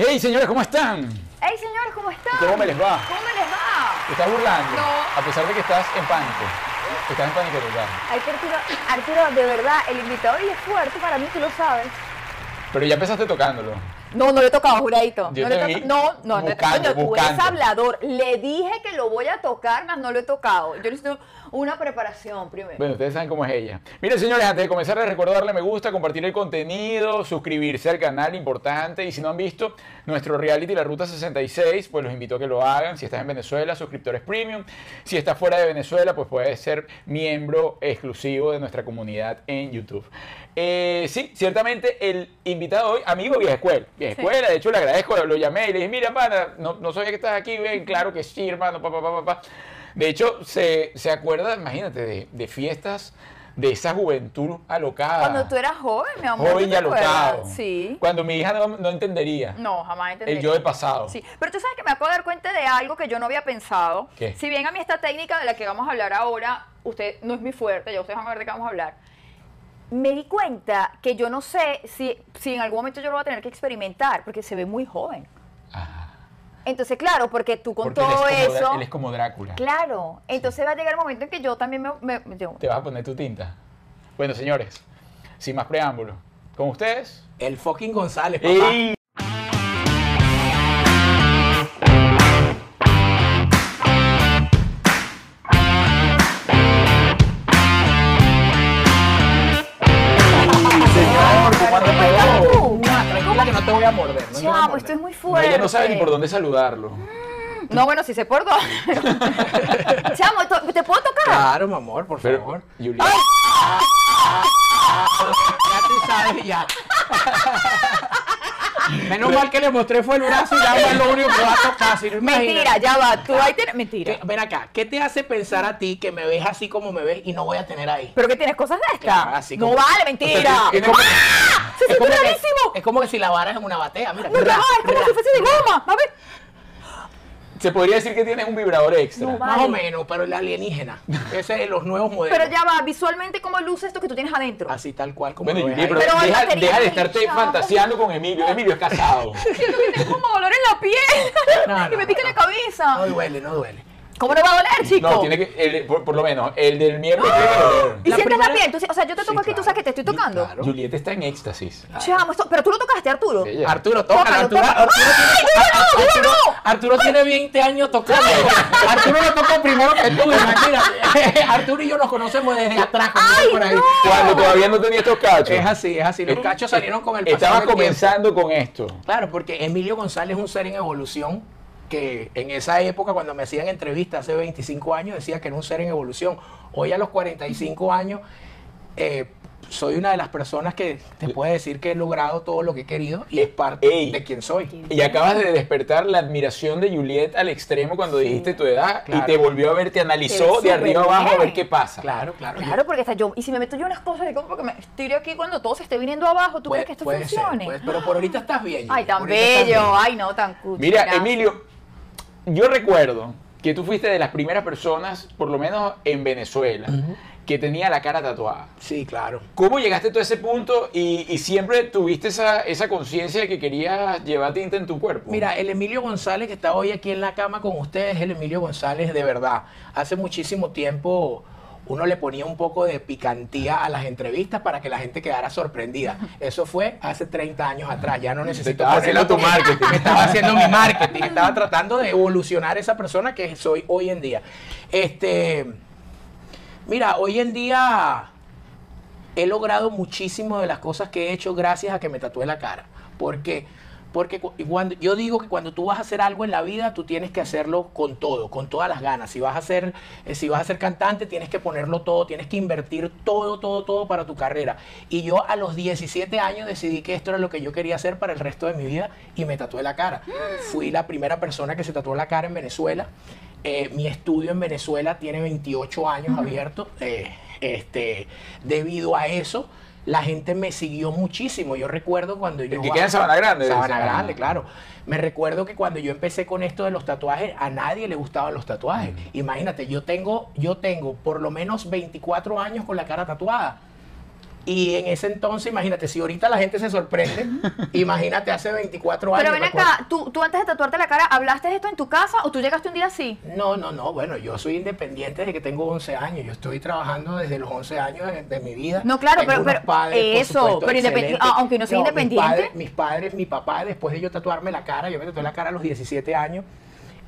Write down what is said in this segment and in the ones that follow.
Hey, señores, ¿cómo están? Hey, señores, ¿cómo están? ¿Cómo me les va? ¿Cómo me les va? ¿Te estás burlando? No. A pesar de que estás en pánico. Estás en pánico total. Arturo, Arturo, de verdad, el invitado hoy es fuerte para mí, tú lo sabes. Pero ya empezaste tocándolo. No, no le he tocado, juradito. Yo no, le vi no, no, no, buscando, coño, tú eres hablador. Le dije que lo voy a tocar, mas no lo he tocado. Yo necesito una preparación primero. Bueno, ustedes saben cómo es ella. Miren, señores, antes de comenzar, les recuerdo darle me gusta, compartir el contenido, suscribirse al canal, importante. Y si no han visto nuestro reality La Ruta 66, pues los invito a que lo hagan. Si estás en Venezuela, suscriptores premium. Si estás fuera de Venezuela, pues puedes ser miembro exclusivo de nuestra comunidad en YouTube. Eh, sí, ciertamente el invitado hoy, amigo vieja escuela. Vieja Sí. escuela, de hecho le agradezco, lo llamé y le dije, mira, pana, no, no sabía que estás aquí, ven, claro que sí, hermano, papá, papá, papá. De hecho, se, se acuerda, imagínate, de, de fiestas de esa juventud alocada. Cuando tú eras joven, mi amor. joven ¿tú y alocado. Sí. Cuando mi hija no, no entendería No, jamás entendí. el yo del pasado. Sí, pero tú sabes que me acabo de dar cuenta de algo que yo no había pensado. ¿Qué? Si bien a mí esta técnica de la que vamos a hablar ahora, usted no es muy fuerte, ya ustedes van a ver de qué vamos a hablar. Me di cuenta que yo no sé si, si en algún momento yo lo voy a tener que experimentar, porque se ve muy joven. Ajá. Entonces, claro, porque tú con Porque él todo es como Drá- eso. Él es como Drácula. Claro, entonces va a llegar el momento en que yo también me. me- yo- Te vas a poner tu tinta. Bueno, señores, sin más preámbulos, con ustedes. El fucking González, papá. ¡Ey! Fuerte. ella no sabe ni por dónde saludarlo. No, bueno, si sé por dónde. Chamo, ¿to- ¿te puedo tocar? Claro, mi amor, por Pero, favor. Julia, Ya tú sabes, ya. Menos mal que le mostré fue el brazo y ya es lo único que va a tocar. Si no, Mentira, ya va. Tú ahí tienes. Mentira. ¿Qué- Ven acá, ¿qué te hace pensar a ti que me ves así como me ves y no voy a tener ahí? ¿Pero que tienes cosas de estas? Claro, así no como- vale, mentira. Es como- ¡Ah! ¡Se siente como, que, rarísimo! es como que si la vara es en una batea, mira. No, ra, es como ra. si fuese de goma. A ver. Se podría decir que tienes un vibrador extra. No. Más o menos, pero el alienígena. Ese es de los nuevos modelos. Pero ya va, visualmente, ¿cómo luce esto que tú tienes adentro? Así tal cual como Bueno, ahí. pero, deja, de estarte fantaseando con Emilio. Emilio es casado. Siento que tengo como dolor en la piel. No, y me no, pica no. la cabeza. No duele, no duele. ¿Cómo no va a doler, chico? No, tiene que, el- por, por lo menos, el del miembro tiene que doler. ¿Y La sientes la primera- piel? Tú si- o sea, yo te toco Sí, aquí, tú sabes que te estoy tocando. claro. Julieta está en éxtasis. Chamo, esto- pero tú lo tocaste, Arturo. Ella. Arturo. Tócalo, Arturo, tócalo. Arturo, ¡Ay, tiene, dímelo, Arturo, tiene 20 años tocando. Arturo lo tocó primero que tú, imagínate. Arturo y yo nos conocemos desde atrás. ¡Ay, por ahí. no! Cuando todavía no tenía estos cachos. Es así, es así. Los Eh, cachos salieron con el tiempo. comenzando con esto. Claro, porque Emilio González es un ser en evolución que en esa época, cuando me hacían entrevistas hace 25 años, decía que era un ser en evolución. Hoy a los 45 años, eh, soy una de las personas que te puede decir que he logrado todo lo que he querido y es parte Ey. de quien soy. Y acabas de despertar la admiración de Juliet al extremo cuando dijiste tu edad Claro. y te volvió a ver, te analizó de arriba abajo a ver qué pasa. Claro, claro. Claro, porque hasta yo, y si me meto yo unas cosas, digo, porque me estiro aquí cuando todo se esté viniendo abajo, ¿tú Puede- crees que esto puede ser, funcione? puede- pero por ahorita estás bien. Ay, tan bello, ay, no, tan cuchi. Mira. Emilio, yo recuerdo que tú fuiste de las primeras personas, por lo menos en Venezuela, que tenía la cara tatuada. Sí, claro. ¿Cómo llegaste tú a ese punto y, y siempre tuviste esa, esa conciencia de que querías llevar tinta en tu cuerpo? Mira, el Emilio González que está hoy aquí en la cama con ustedes es el Emilio González de verdad. Hace muchísimo tiempo uno le ponía un poco de picantía a las entrevistas para que la gente quedara sorprendida. Eso fue hace 30 años atrás. Ya no necesito estabas haciendo tu porque marketing. Estaba haciendo mi marketing. Estaba tratando de evolucionar esa persona que soy hoy en día. Este, mira, hoy en día he logrado muchísimo de las cosas que he hecho gracias a que me tatué la cara. ¿Por qué? Porque cu- cuando, yo digo que cuando tú vas a hacer algo en la vida, tú tienes que hacerlo con todo, con todas las ganas. Si vas a ser, eh, si vas a ser cantante, tienes que ponerlo todo, tienes que invertir todo, todo, todo para tu carrera. Y yo a los 17 años decidí que esto era lo que yo quería hacer para el resto de mi vida y me tatué la cara. Fui la primera persona que se tatuó la cara en Venezuela. Eh, mi estudio en Venezuela tiene 28 años abierto. Eh, este, debido a eso, la gente me siguió muchísimo. Yo recuerdo cuando yo... que queda en Sabana Grande? Sabana. Grande, claro. Me recuerdo que cuando yo empecé con esto de los tatuajes, a nadie le gustaban los tatuajes. Imagínate, yo tengo, yo tengo por lo menos 24 años con la cara tatuada. Y en ese entonces, imagínate, si ahorita la gente se sorprende, imagínate hace 24 años. Pero ven acá, ¿tú, tú antes de tatuarte la cara, ¿hablaste de esto en tu casa o tú llegaste un día así? No, no, no. Bueno, yo soy independiente desde que tengo 11 años. Yo estoy trabajando desde los 11 años de, de mi vida. No, claro, Tengo pero- pero- padres, eso, supuesto, pero independi- excelentes. ah, aunque no sea mis independiente. padres- Mis padres, mi papá, después de yo tatuarme la cara, yo me tatué la cara a los 17 años.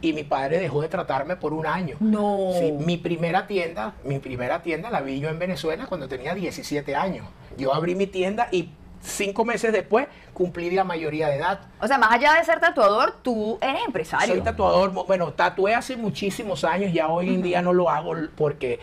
Y mi padre dejó de tratarme por un año. No. Sí, mi primera tienda, mi primera tienda la vi yo en Venezuela cuando tenía 17 años. Yo abrí mi tienda y cinco meses después cumplí la mayoría de edad. O sea, más allá de ser tatuador, tú eres empresario. Soy tatuador, bueno, tatué hace muchísimos años, ya hoy en día no lo hago porque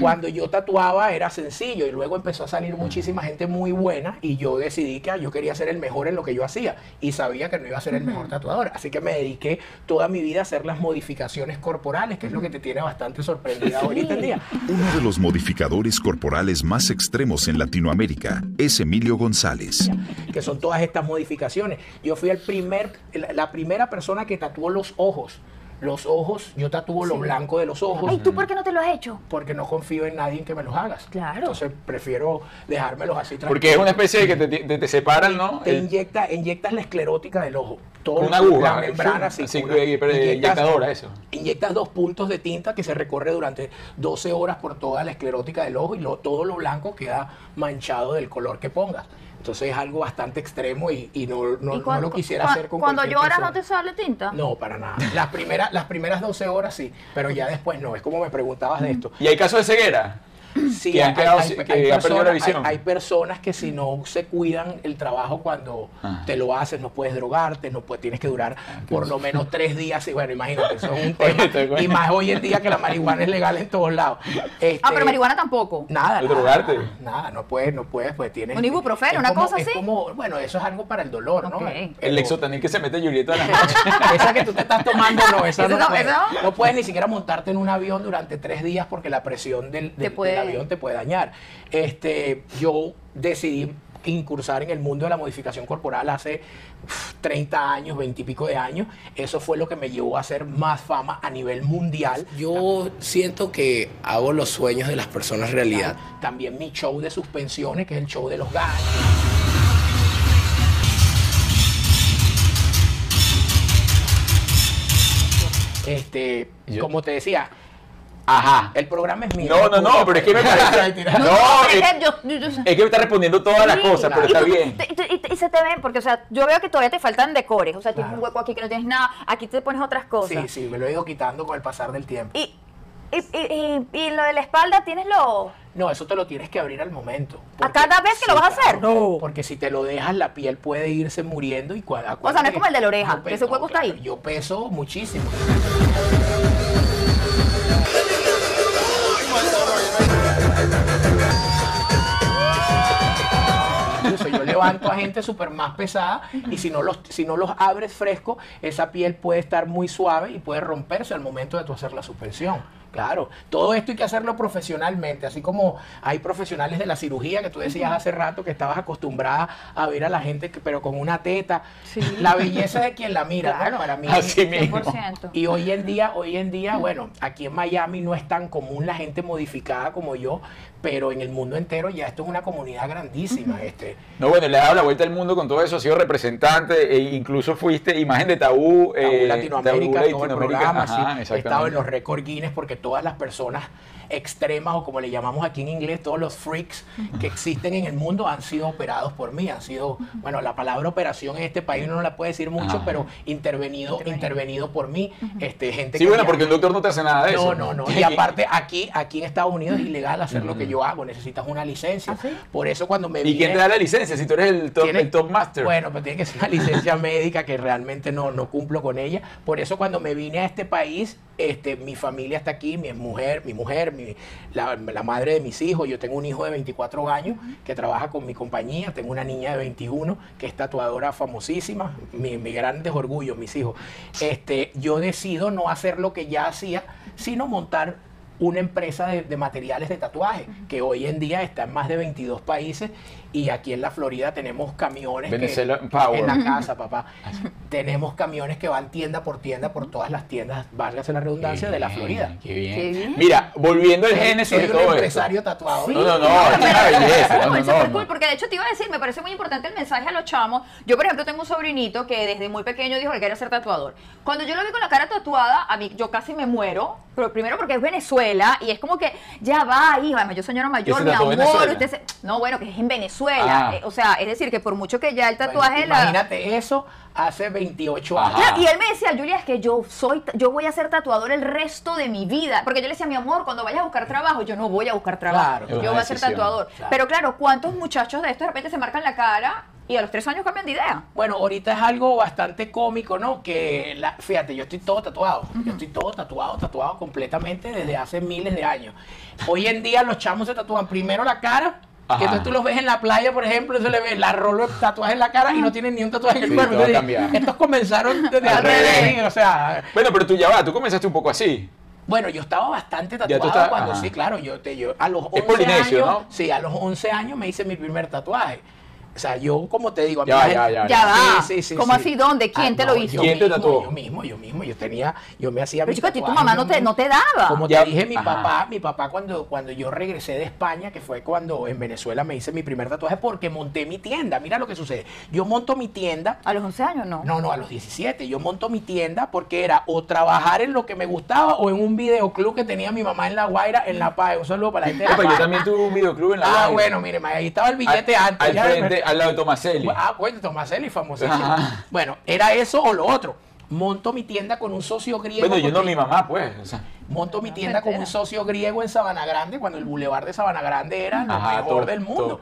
cuando yo tatuaba era sencillo y luego empezó a salir muchísima gente muy buena y yo decidí que ah, yo quería ser el mejor en lo que yo hacía y sabía que no iba a ser el mejor tatuador, así que me dediqué toda mi vida a hacer las modificaciones corporales, que es lo que te tiene bastante sorprendida ahorita en día. Uno de los modificadores corporales más extremos en Latinoamérica es Emilio González. que son todas estas modificaciones. Yo fui el primer, la primera persona que tatuó los ojos. Los ojos, yo tatúo lo blanco de los ojos. Ay, ¿tú por qué no te lo has hecho? porque no confío en nadie en que me los hagas. Claro. Entonces prefiero dejármelos así Porque es una especie de que te, te- te separan, ¿no? Te El- inyecta, inyectas la esclerótica del ojo. Todo una aguja, La membrana, sí, sí. así una- pero, inyectadora, eso. Inyectas dos puntos de tinta que se recorre durante 12 horas por toda la esclerótica del ojo y lo- todo lo blanco queda manchado del color que pongas. Entonces es algo bastante extremo y, y no, no- ¿Y no lo quisiera hacer con Cuando lloras no te sale tinta. No, para nada. Las primeras, las primeras 12 horas sí, pero ya después no. Es como me preguntabas de esto. Y hay casos de ceguera. Sí, que han quedado sin- que han perdido la visión. hay- hay personas que si no se cuidan el trabajo cuando Ah. te lo haces, no puedes drogarte, no puedes, tienes que durar por lo menos tres días. Y bueno, imagínate, eso es un tema. Oye, te y más hoy en día que la marihuana es legal en todos lados. Este, Ah, pero marihuana tampoco. Nada, ¿De nada, drogarte? Nada, no puedes, no puedes, pues tienes. Un ibuprofeno, una como- cosa es así. como, bueno, eso es algo para el dolor, ¿no? Ok. El lexotanil que se mete Julieta a la noche. esa que tú te estás tomando, no, esa no, no, puedes. no. No puedes ni siquiera montarte en un avión durante tres días porque la presión del, del- puede- del avión te puede dañar. Este, yo decidí incursar en el mundo de la modificación corporal hace uf, 30 años, 20 y pico de años. Eso fue lo que me llevó a hacer más fama a nivel mundial. Yo siento que hago los sueños de las personas realidad. También mi show de suspensiones, que es el show de los gallos. Este, Yo- como te decía, Ajá. el programa es mío. No, no, no, pero es que me parece. No, No, es, es que yo- yo- yo- es que me está respondiendo todas las Sí, cosas, pero está bien. y, se te ven, porque, o sea, yo veo que todavía te faltan decores. O sea, tienes Claro. un hueco aquí que no tienes nada, aquí te pones otras cosas. Sí, sí, me lo he ido quitando con el pasar del tiempo. Y, y, y, y- y lo de la espalda tienes lo. No, eso te lo tienes que abrir al momento. ¿A cada vez que lo vas a hacer? No. Porque si te lo dejas, la piel puede irse muriendo y cua- O sea, no es como el de la oreja, que ese hueco está ahí. Yo peso muchísimo. Levanto a gente súper más pesada y si no, los, si no los abres fresco, esa piel puede estar muy suave y puede romperse al momento de tu hacer la suspensión. Claro, todo esto hay que hacerlo profesionalmente, así como hay profesionales de la cirugía que tú decías hace rato que estabas acostumbrada a ver a la gente, que- pero con una teta. La belleza es de quien la mira, ¿no? Claro. Para mí. Así mismo. 100%. Y hoy en día, hoy en día, bueno, aquí en Miami no es tan común la gente modificada como yo, pero en el mundo entero ya esto es una comunidad grandísima. Este, No, bueno, le has dado la vuelta al mundo con todo eso, has sido representante e incluso fuiste imagen de Tabú. Tabú eh, Latinoamérica, Tabú todo el Latinoamérica, programa, ajá, sí. he estado en los récord Guinness porque todas las personas extremas o como le llamamos aquí en inglés, todos los freaks que existen en el mundo han sido operados por mí, han sido, bueno, la palabra operación en este país uno no la puede decir mucho, Ajá. pero intervenido, intervenido por mí, este, gente Sí, que bueno, ya- porque un doctor no te hace nada de eso. no, no, no. Y aparte, aquí, aquí en Estados Unidos es ilegal hacer lo que yo hago. Necesitas una licencia. Por eso cuando me ¿Y quién te da la licencia si tú eres el top, tiene- el top master? Bueno, pues tiene que ser una licencia médica que realmente no, no cumplo con ella. Por eso cuando me vine a este país, este, mi familia está aquí, mi mujer, mi mujer, la, madre de mis hijos. Yo tengo un hijo de 24 años que trabaja con mi compañía. Tengo una niña de 21 que es tatuadora famosísima. Mi grandes orgullos, mis hijos. Este, yo decido no hacer lo que ya hacía, sino montar una empresa de, de materiales de tatuaje que hoy en día está en más de 22 países Y aquí en la Florida tenemos camiones que- Venezuela Power. en la casa, papá. tenemos camiones que van tienda por tienda por todas las tiendas, válgase la redundancia, de la Florida. bien, Qué bien. Qué bien. Mira, volviendo al génesis de un esto. empresario tatuado. No, no, no, es una belleza. No, No, no, eso fue no, cool, porque de hecho te iba a decir, me parece muy importante el mensaje a los chamos. Yo, por ejemplo, tengo un sobrinito que desde muy pequeño dijo que quería ser tatuador. Cuando yo lo vi con la cara tatuada, a mí yo casi me muero, pero primero porque es Venezuela y es como que ya va, hija, yo señora mayor, mi amor, usted se- no, bueno, que es en Venezuela, Ah. Eh, o sea, es decir, que por mucho que ya el Bueno, tatuaje la Imagínate eso hace 28 Ajá. años. Claro, y él me decía, Julia, es que yo soy, yo voy a ser tatuador el resto de mi vida. Porque yo le decía, mi amor, cuando vayas a buscar trabajo, yo no voy a buscar trabajo. Claro, yo voy a ser tatuador. claro. Pero claro, ¿cuántos muchachos de estos de repente se marcan la cara y a los tres años cambian de idea? Bueno, ahorita es algo bastante cómico, ¿no? Que, la, fíjate, yo estoy todo tatuado. Yo estoy todo tatuado, tatuado completamente desde hace miles de años. Hoy en día los chamos se tatúan primero la cara. Ajá. Que entonces tú los ves en la playa, por ejemplo, y se le ve la rolo de tatuaje en la cara y no tienen ni un tatuaje en el Sí, cuerpo. Entonces, estos comenzaron desde revés, o sea, Bueno, pero tú ya va, tú comenzaste un poco así. bueno, yo estaba bastante tatuado estás- cuando ajá. sí, claro, yo, te, yo a los 11 Es polinesio, años, ¿no? sí, a los 11 años me hice mi primer tatuaje. O sea, yo como te digo, a mí Ya, la ya, ya, Ya va. Sí, sí, sí, ¿Cómo sí. así? ¿Dónde? ¿Quién Ah, te lo hizo? Yo ¿Quién te mismo, tatuó? Yo mismo, yo mismo. Yo tenía, yo me hacía Pero chico, a ti tu mamá no te, no te daba. Como Ya- te dije, mi Ajá. papá, mi papá cuando, cuando yo regresé de España, que fue cuando en Venezuela me hice mi primer tatuaje porque monté mi tienda. Mira lo que sucede. Yo monto mi tienda. A los 11 años no. No, no, a los 17. Yo monto mi tienda porque era o trabajar en lo que me gustaba o en un videoclub que tenía mi mamá en La Guaira, en La Paz. Un saludo para la gente de La Ah, yo también tuve un videoclub en la Ah, Guaira. bueno, mire, ahí estaba el billete al, antes. Al ya, frente, al lado de Tomaselli. Ah, bueno, Tomaselli, famosísimo. Ajá. Bueno, era eso o lo otro. Monto mi tienda con un socio griego. Bueno, yo no mi mamá, pues. o sea, Monto mi tienda con un socio griego en Sabana Grande, cuando el bulevar de Sabana Grande era lo Ajá, mejor del mundo.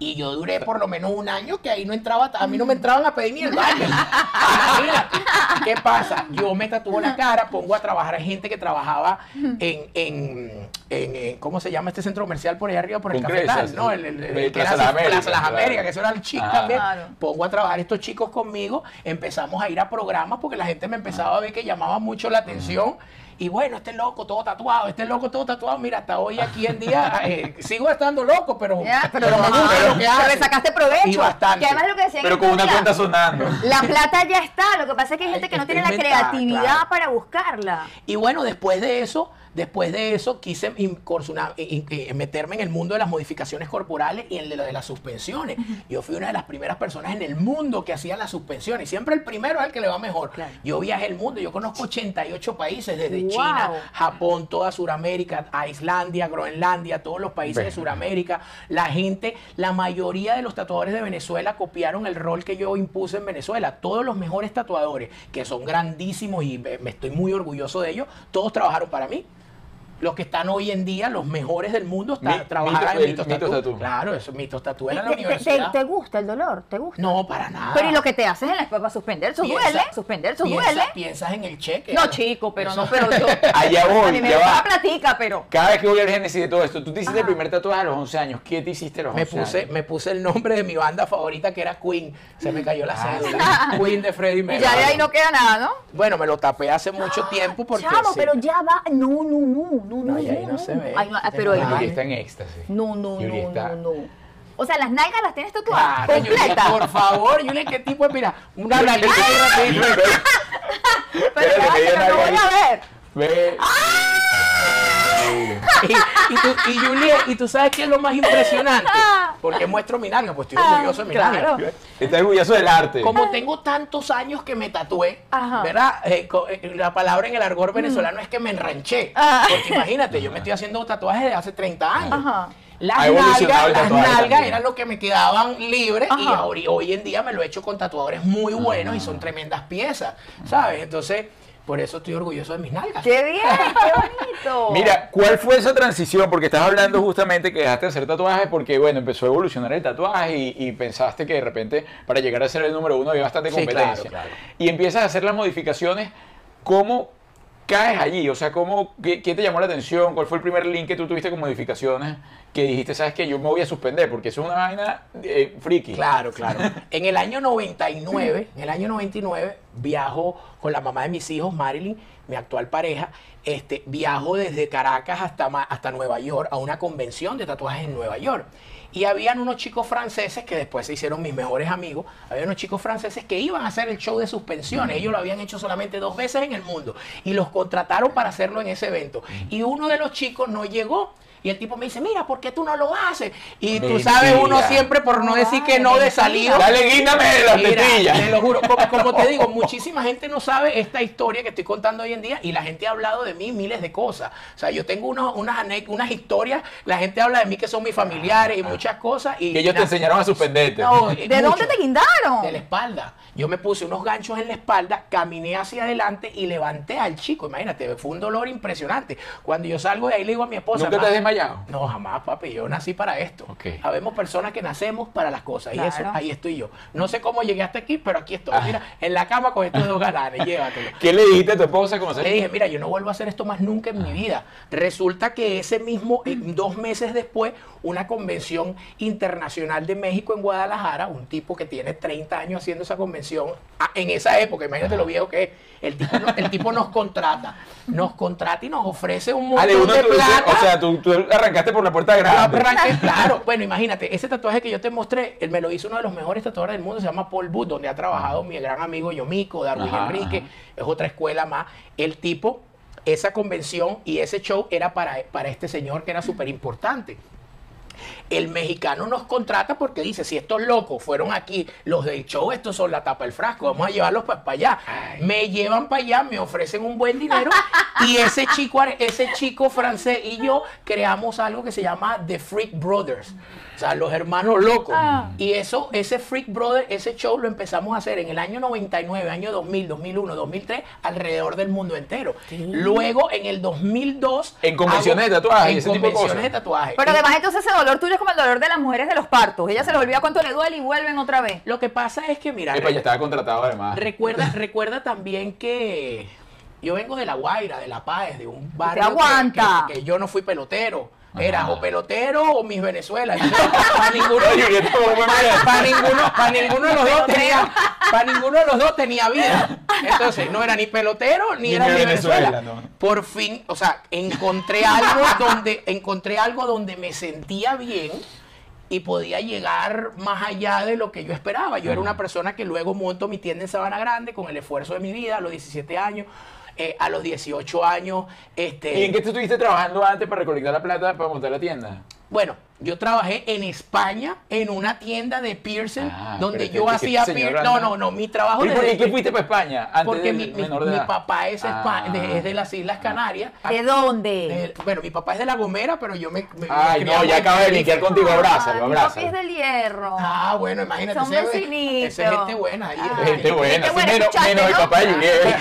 Y yo duré por lo menos un año que ahí no entraba, a mí no me entraban a pedir ni el baño. Imagínate. ¿Qué pasa? Yo me tatúo la cara, pongo a trabajar a gente que trabajaba en, en, en- en- ¿cómo se llama este centro comercial por ahí arriba, por el Cafetal? ¿no? El, el- el- el que Plaza era Las Américas, Plaza Las claro. Américas, que eso era el chic Ah. también. Claro. Pongo a trabajar estos chicos conmigo, empezamos a ir a programas porque la gente me empezaba a ver que llamaba mucho la atención. Y bueno, este loco todo tatuado, este loco todo tatuado. Mira, hasta hoy aquí en día eh, sigo estando loco, pero, Ya, pero, pero me gusta pero- lo que le sacaste provecho. Y bastante. Que además lo que decían pero con una cuenta sonando. La plata ya está, lo que pasa es que hay gente que no tiene la creatividad claro. para buscarla. Y bueno, después de eso, después de eso quise in- in- meterme en el mundo de las modificaciones corporales y en lo de las suspensiones. Yo fui una de las primeras personas en el mundo que hacía las suspensiones. Siempre el primero es el que le va mejor. Claro. Yo viajé el mundo, yo conozco 88 países, desde Wow. China, Japón, toda Sudamérica, a Islandia, Groenlandia, todos los países de. Sudamérica. La gente, la mayoría de los tatuadores de Venezuela copiaron el rol que yo impuse en Venezuela. Todos los mejores tatuadores, que son grandísimos y me estoy muy orgulloso de ellos, todos trabajaron para mí. Los que están hoy en día, los mejores del mundo, está, Mi- trabajaron Mito- en Mitos el Mitos Tatú. Tatú. Claro, eso, Mitos Tatú era la ¿Te, universidad. te- te gusta el dolor? ¿Te gusta? No, para nada. Pero y lo que te haces en la para suspender, eso Piensa- duele, suspender, eso piensa- duele. Piensas en el cheque. No, chico, pero no, Eso- pero yo. Allá a voy, mí me ya va. la platica, pero. Cada vez que voy al génesis de todo esto, tú te hiciste el Ajá. primer tatuaje a los 11 años. ¿Qué te hiciste a los Me 11 puse, años? me puse el nombre de mi banda favorita que era Queen. Se me cayó la Ah, cédula. Queen de Freddie Y Mercury. ya de ahí no queda nada, ¿no? Bueno, me lo tapé hace mucho tiempo porque. Chamo, sí. pero ya va. No, no, no, no, no. Ay, ahí no se ve. Ay, no, ah, pero ahí Yuri está en éxtasis. No, no, Yuri no, está- no, no. O sea, las nalgas las tienes tatuadas. Claro, por favor, Julia, ¿qué tipo es? Mira, una nalguita ahí rapidito. Pero Espérate, ya, que que Y, y tú, y Julia, ¿y tú sabes qué es lo más impresionante? Porque muestro mi nalga, pues estoy orgulloso de mi Ah, claro. nalga. Está orgulloso del arte. Como tengo tantos años que me tatué, Ajá. ¿verdad? Eh, eh, la palabra en el argor venezolano es que me enranché. Ah. Porque imagínate, yo me estoy haciendo tatuajes desde hace 30 años. Ajá. Las nalgas, las nalgas eran lo que me quedaban libres y hoy, hoy en día me lo he hecho con tatuadores muy buenos y son tremendas piezas, ¿sabes? Entonces, por eso estoy orgulloso de mis nalgas. ¡Qué bien! ¡Qué bonito! Mira, ¿cuál fue esa transición? Porque estás hablando justamente que dejaste de hacer tatuajes porque, bueno, empezó a evolucionar el tatuaje y, y pensaste que de repente para llegar a ser el número uno había bastante Sí, competencia. claro, claro. Y empiezas a hacer las modificaciones. ¿Cómo caes allí? O sea, ¿cómo, qué, qué te llamó la atención? ¿Cuál fue el primer link que tú tuviste con modificaciones que dijiste, sabes que yo me voy a suspender porque eso es una vaina eh, friki? Claro, claro. En el año 99, en el año 99, viajo con la mamá de mis hijos, Marilyn, mi actual pareja, este, viajo desde Caracas hasta, hasta Nueva York a una convención de tatuajes en Nueva York. Y habían unos chicos franceses que después se hicieron mis mejores amigos. Había unos chicos franceses que iban a hacer el show de suspensiones. Ellos lo habían hecho solamente dos veces en el mundo. Y los contrataron para hacerlo en ese evento. Y uno de los chicos no llegó. Y el tipo me dice, mira, ¿por qué tú no lo haces? Y tú sabes, uno siempre, por no decir que no de salido, Dale, guíndame de las Mira, tetillas. te lo juro, como, como te digo, muchísima gente no sabe esta historia que estoy contando hoy en día y la gente ha hablado de mí miles de cosas. O sea, yo tengo unos, unas, unas historias, la gente habla de mí que son mis familiares y muchas cosas. Y Que ellos te enseñaron a suspenderte. No, ¿De mucho. dónde te guindaron? De la espalda. Yo me puse unos ganchos en la espalda, caminé hacia adelante y levanté al chico. Imagínate, fue un dolor impresionante. Cuando yo salgo de ahí le digo a mi esposa. ¿Nunca te "Ma, has desmayado? No, jamás, papi. Yo nací para esto. Ok. Habemos personas que nacemos para las cosas. Y eso, ahí estoy yo. No sé cómo llegué hasta aquí, pero aquí estoy. Ah. Mira, en la cama con estos dos galanes. Llévatelo. ¿Qué le dijiste a tu esposa? ¿Cómo se Le dije, mira, yo no vuelvo a hacer esto más nunca en mi vida. Resulta que ese mismo, eh, dos meses después, una convención internacional de México en Guadalajara, un tipo que tiene 30 años haciendo esa convención, ah, en esa época, imagínate lo viejo que es, el tipo, el tipo nos contrata, nos contrata y nos ofrece un Ah, montón de dices, plata. o sea, tú, tú arrancaste por la puerta Yo grande. arranqué, claro. Bueno, imagínate, ese tatuaje que yo te mostré, él me lo hizo uno de los mejores tatuadores del mundo, se llama Paul Booth, donde ha trabajado mi gran amigo Yomiko, Darwin Ajá, Enrique, ajá. es otra escuela más. El tipo, esa convención y ese show era para, para este señor que era súper importante. El mexicano nos contrata porque dice, si estos locos fueron aquí, los del show, estos son la tapa del frasco, vamos a llevarlos para allá. Me llevan para allá, me ofrecen un buen dinero y ese chico, ese chico francés y yo creamos algo que se llama The Freak Brothers. O sea, los hermanos locos. Ah. Y eso, ese Freak Brother, ese show lo empezamos a hacer en el año 99, año 2000, 2001, 2003, alrededor del mundo entero. Luego, en el 2002... En convenciones hago- de tatuaje y En ese tipo de convenciones cosas. de tatuaje. Pero Y- además entonces ese dolor tuyo es como el dolor de las mujeres de los partos. Ella se les olvida cuánto le duele y vuelven otra vez. Lo que pasa es que, mira, Epa, ya estaba contratado además. recuerda, recuerda también que yo vengo de La Guaira, de La Paz, de un barrio que- aguanta. Que, que yo no fui pelotero. Era Ajá. o pelotero o mis Venezuela. Para ninguno, para ninguno, para ninguno de los dos tenía, para ninguno de los dos tenía vida. Entonces, no era ni pelotero ni, Ni era de Venezuela. Venezuela, no. Por fin, o sea, encontré algo donde, encontré algo donde me sentía bien y podía llegar más allá de lo que yo esperaba. Yo era una persona que luego monto mi tienda en Sabana Grande con el esfuerzo de mi vida a los 17 años. Eh, a los 18 años, este, ¿Y en qué tú estuviste trabajando antes para recolectar la plata para montar la tienda? Bueno, yo trabajé en España en una tienda de piercing Ah, donde yo que- que hacía piercing. No, no, no, mi trabajo ¿Y por qué fuiste para España antes porque mi, mi- papá es, espa- Ah. de, es de las Islas Canarias. ¿De dónde? Bueno, mi papá es de La Gomera, pero yo me... Ay, no, ya en acaba de linkear contigo, abrázalo, Ah, mi papi es abrázalo. del hierro. Ah, bueno, imagínate. Son ese- vecinitos. Esa es gente buena. ahí, Ah. Gente buena, sí, buena, menos, el papá de Juliet.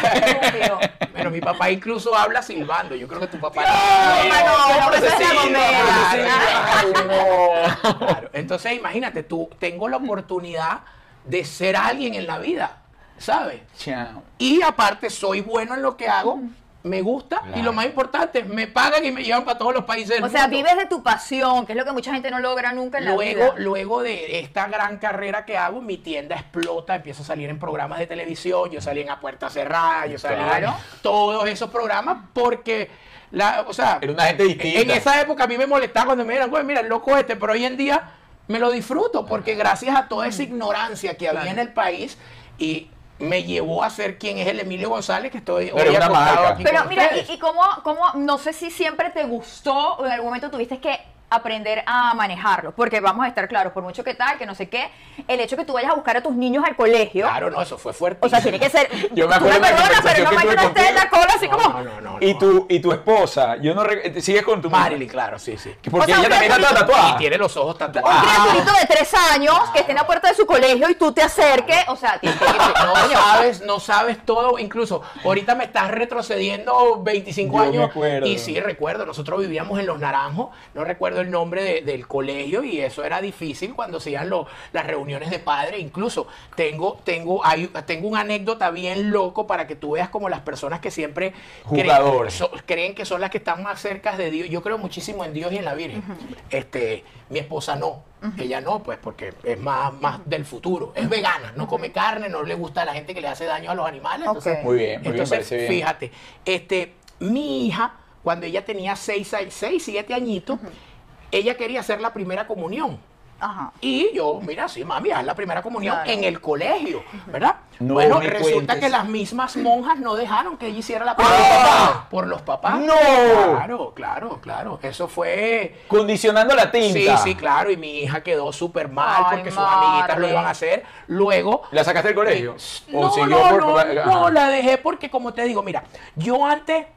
Bueno, mi papá incluso habla silbando. Yo creo que tu papá... No, no, no, pobrecito, esa es la Gomera. Pobrecito. Ay, no. Claro. Entonces, imagínate, tú tengo la oportunidad de ser alguien en la vida, ¿sabes? Chao. Y aparte, soy bueno en lo que hago, me gusta y lo más importante, me pagan y me llevan para todos los países del O sea, mundo. vives de tu pasión, que es lo que mucha gente no logra nunca en la vida. luego de esta gran carrera que hago, mi tienda explota, empiezo a salir en programas de televisión, yo salí en A Puerta Cerrada, yo salí Claro. en todos esos programas porque, la, o sea, Era una gente distinta. en esa época a mí me molestaba cuando me dijeron, "Güey, mira, el loco este, pero hoy en día me lo disfruto porque gracias a toda esa ignorancia que había en el país y me llevó a ser quien es el Emilio González que estoy Pero hoy una aquí Pero con mira, ustedes. y, y cómo, cómo, no sé si siempre te gustó o en algún momento tuviste que aprender a manejarlo, porque vamos a estar claros, por mucho que tal, que no sé qué, el hecho que tú vayas a buscar a tus niños al colegio, Claro, no, eso fue fuerte. o sea, tiene que ser, Yo me tú acuerdo perdonas, conversación pero no mañana estés en la cola así No, como... no, no, no, Y tu, y tu esposa, yo no re- te sigues con tu Marilyn, claro, sí, sí. Porque O sea, ella también está tatuada. Y tiene los ojos Un tatuados. criaturito de tres años que esté en la puerta de su colegio y tú te acerques, o sea, tienes que... No sabes, no sabes todo, incluso ahorita me estás retrocediendo 25 Yo me años. acuerdo. Y sí, recuerdo, nosotros vivíamos en Los Naranjos, no recuerdo el nombre de- del colegio y eso era difícil cuando se iban las reuniones de padres. Incluso tengo, tengo, hay, tengo una anécdota bien loco para que tú veas como las personas que siempre creen, so- creen que son las que están más cerca de Dios. Yo creo muchísimo en Dios y en la Virgen. Este, mi esposa no. Ella no, pues porque es más, más del futuro. Es vegana, no come carne, no le gusta a la gente que le hace daño a los animales. Entonces. Muy bien, muy bien, entonces, parece bien. fíjate, este, mi hija, cuando ella tenía 6, 6, 7 añitos, ella quería hacer la primera comunión. Ajá. Y yo, mira, sí, mami, haz la primera comunión Claro. en el colegio, ¿verdad? No bueno, resulta cuentes. que las mismas monjas no dejaron que ella hiciera la primera por los papás. ¡No! Claro, claro, claro. Eso fue Condicionando la Sí, tinta. sí, claro, y mi hija quedó súper mal Ay, porque sus amiguitas lo iban a hacer. Luego... ¿La sacaste del colegio? ¿O No, siguió no, por- no, la dejé porque como te digo, mira, yo antes,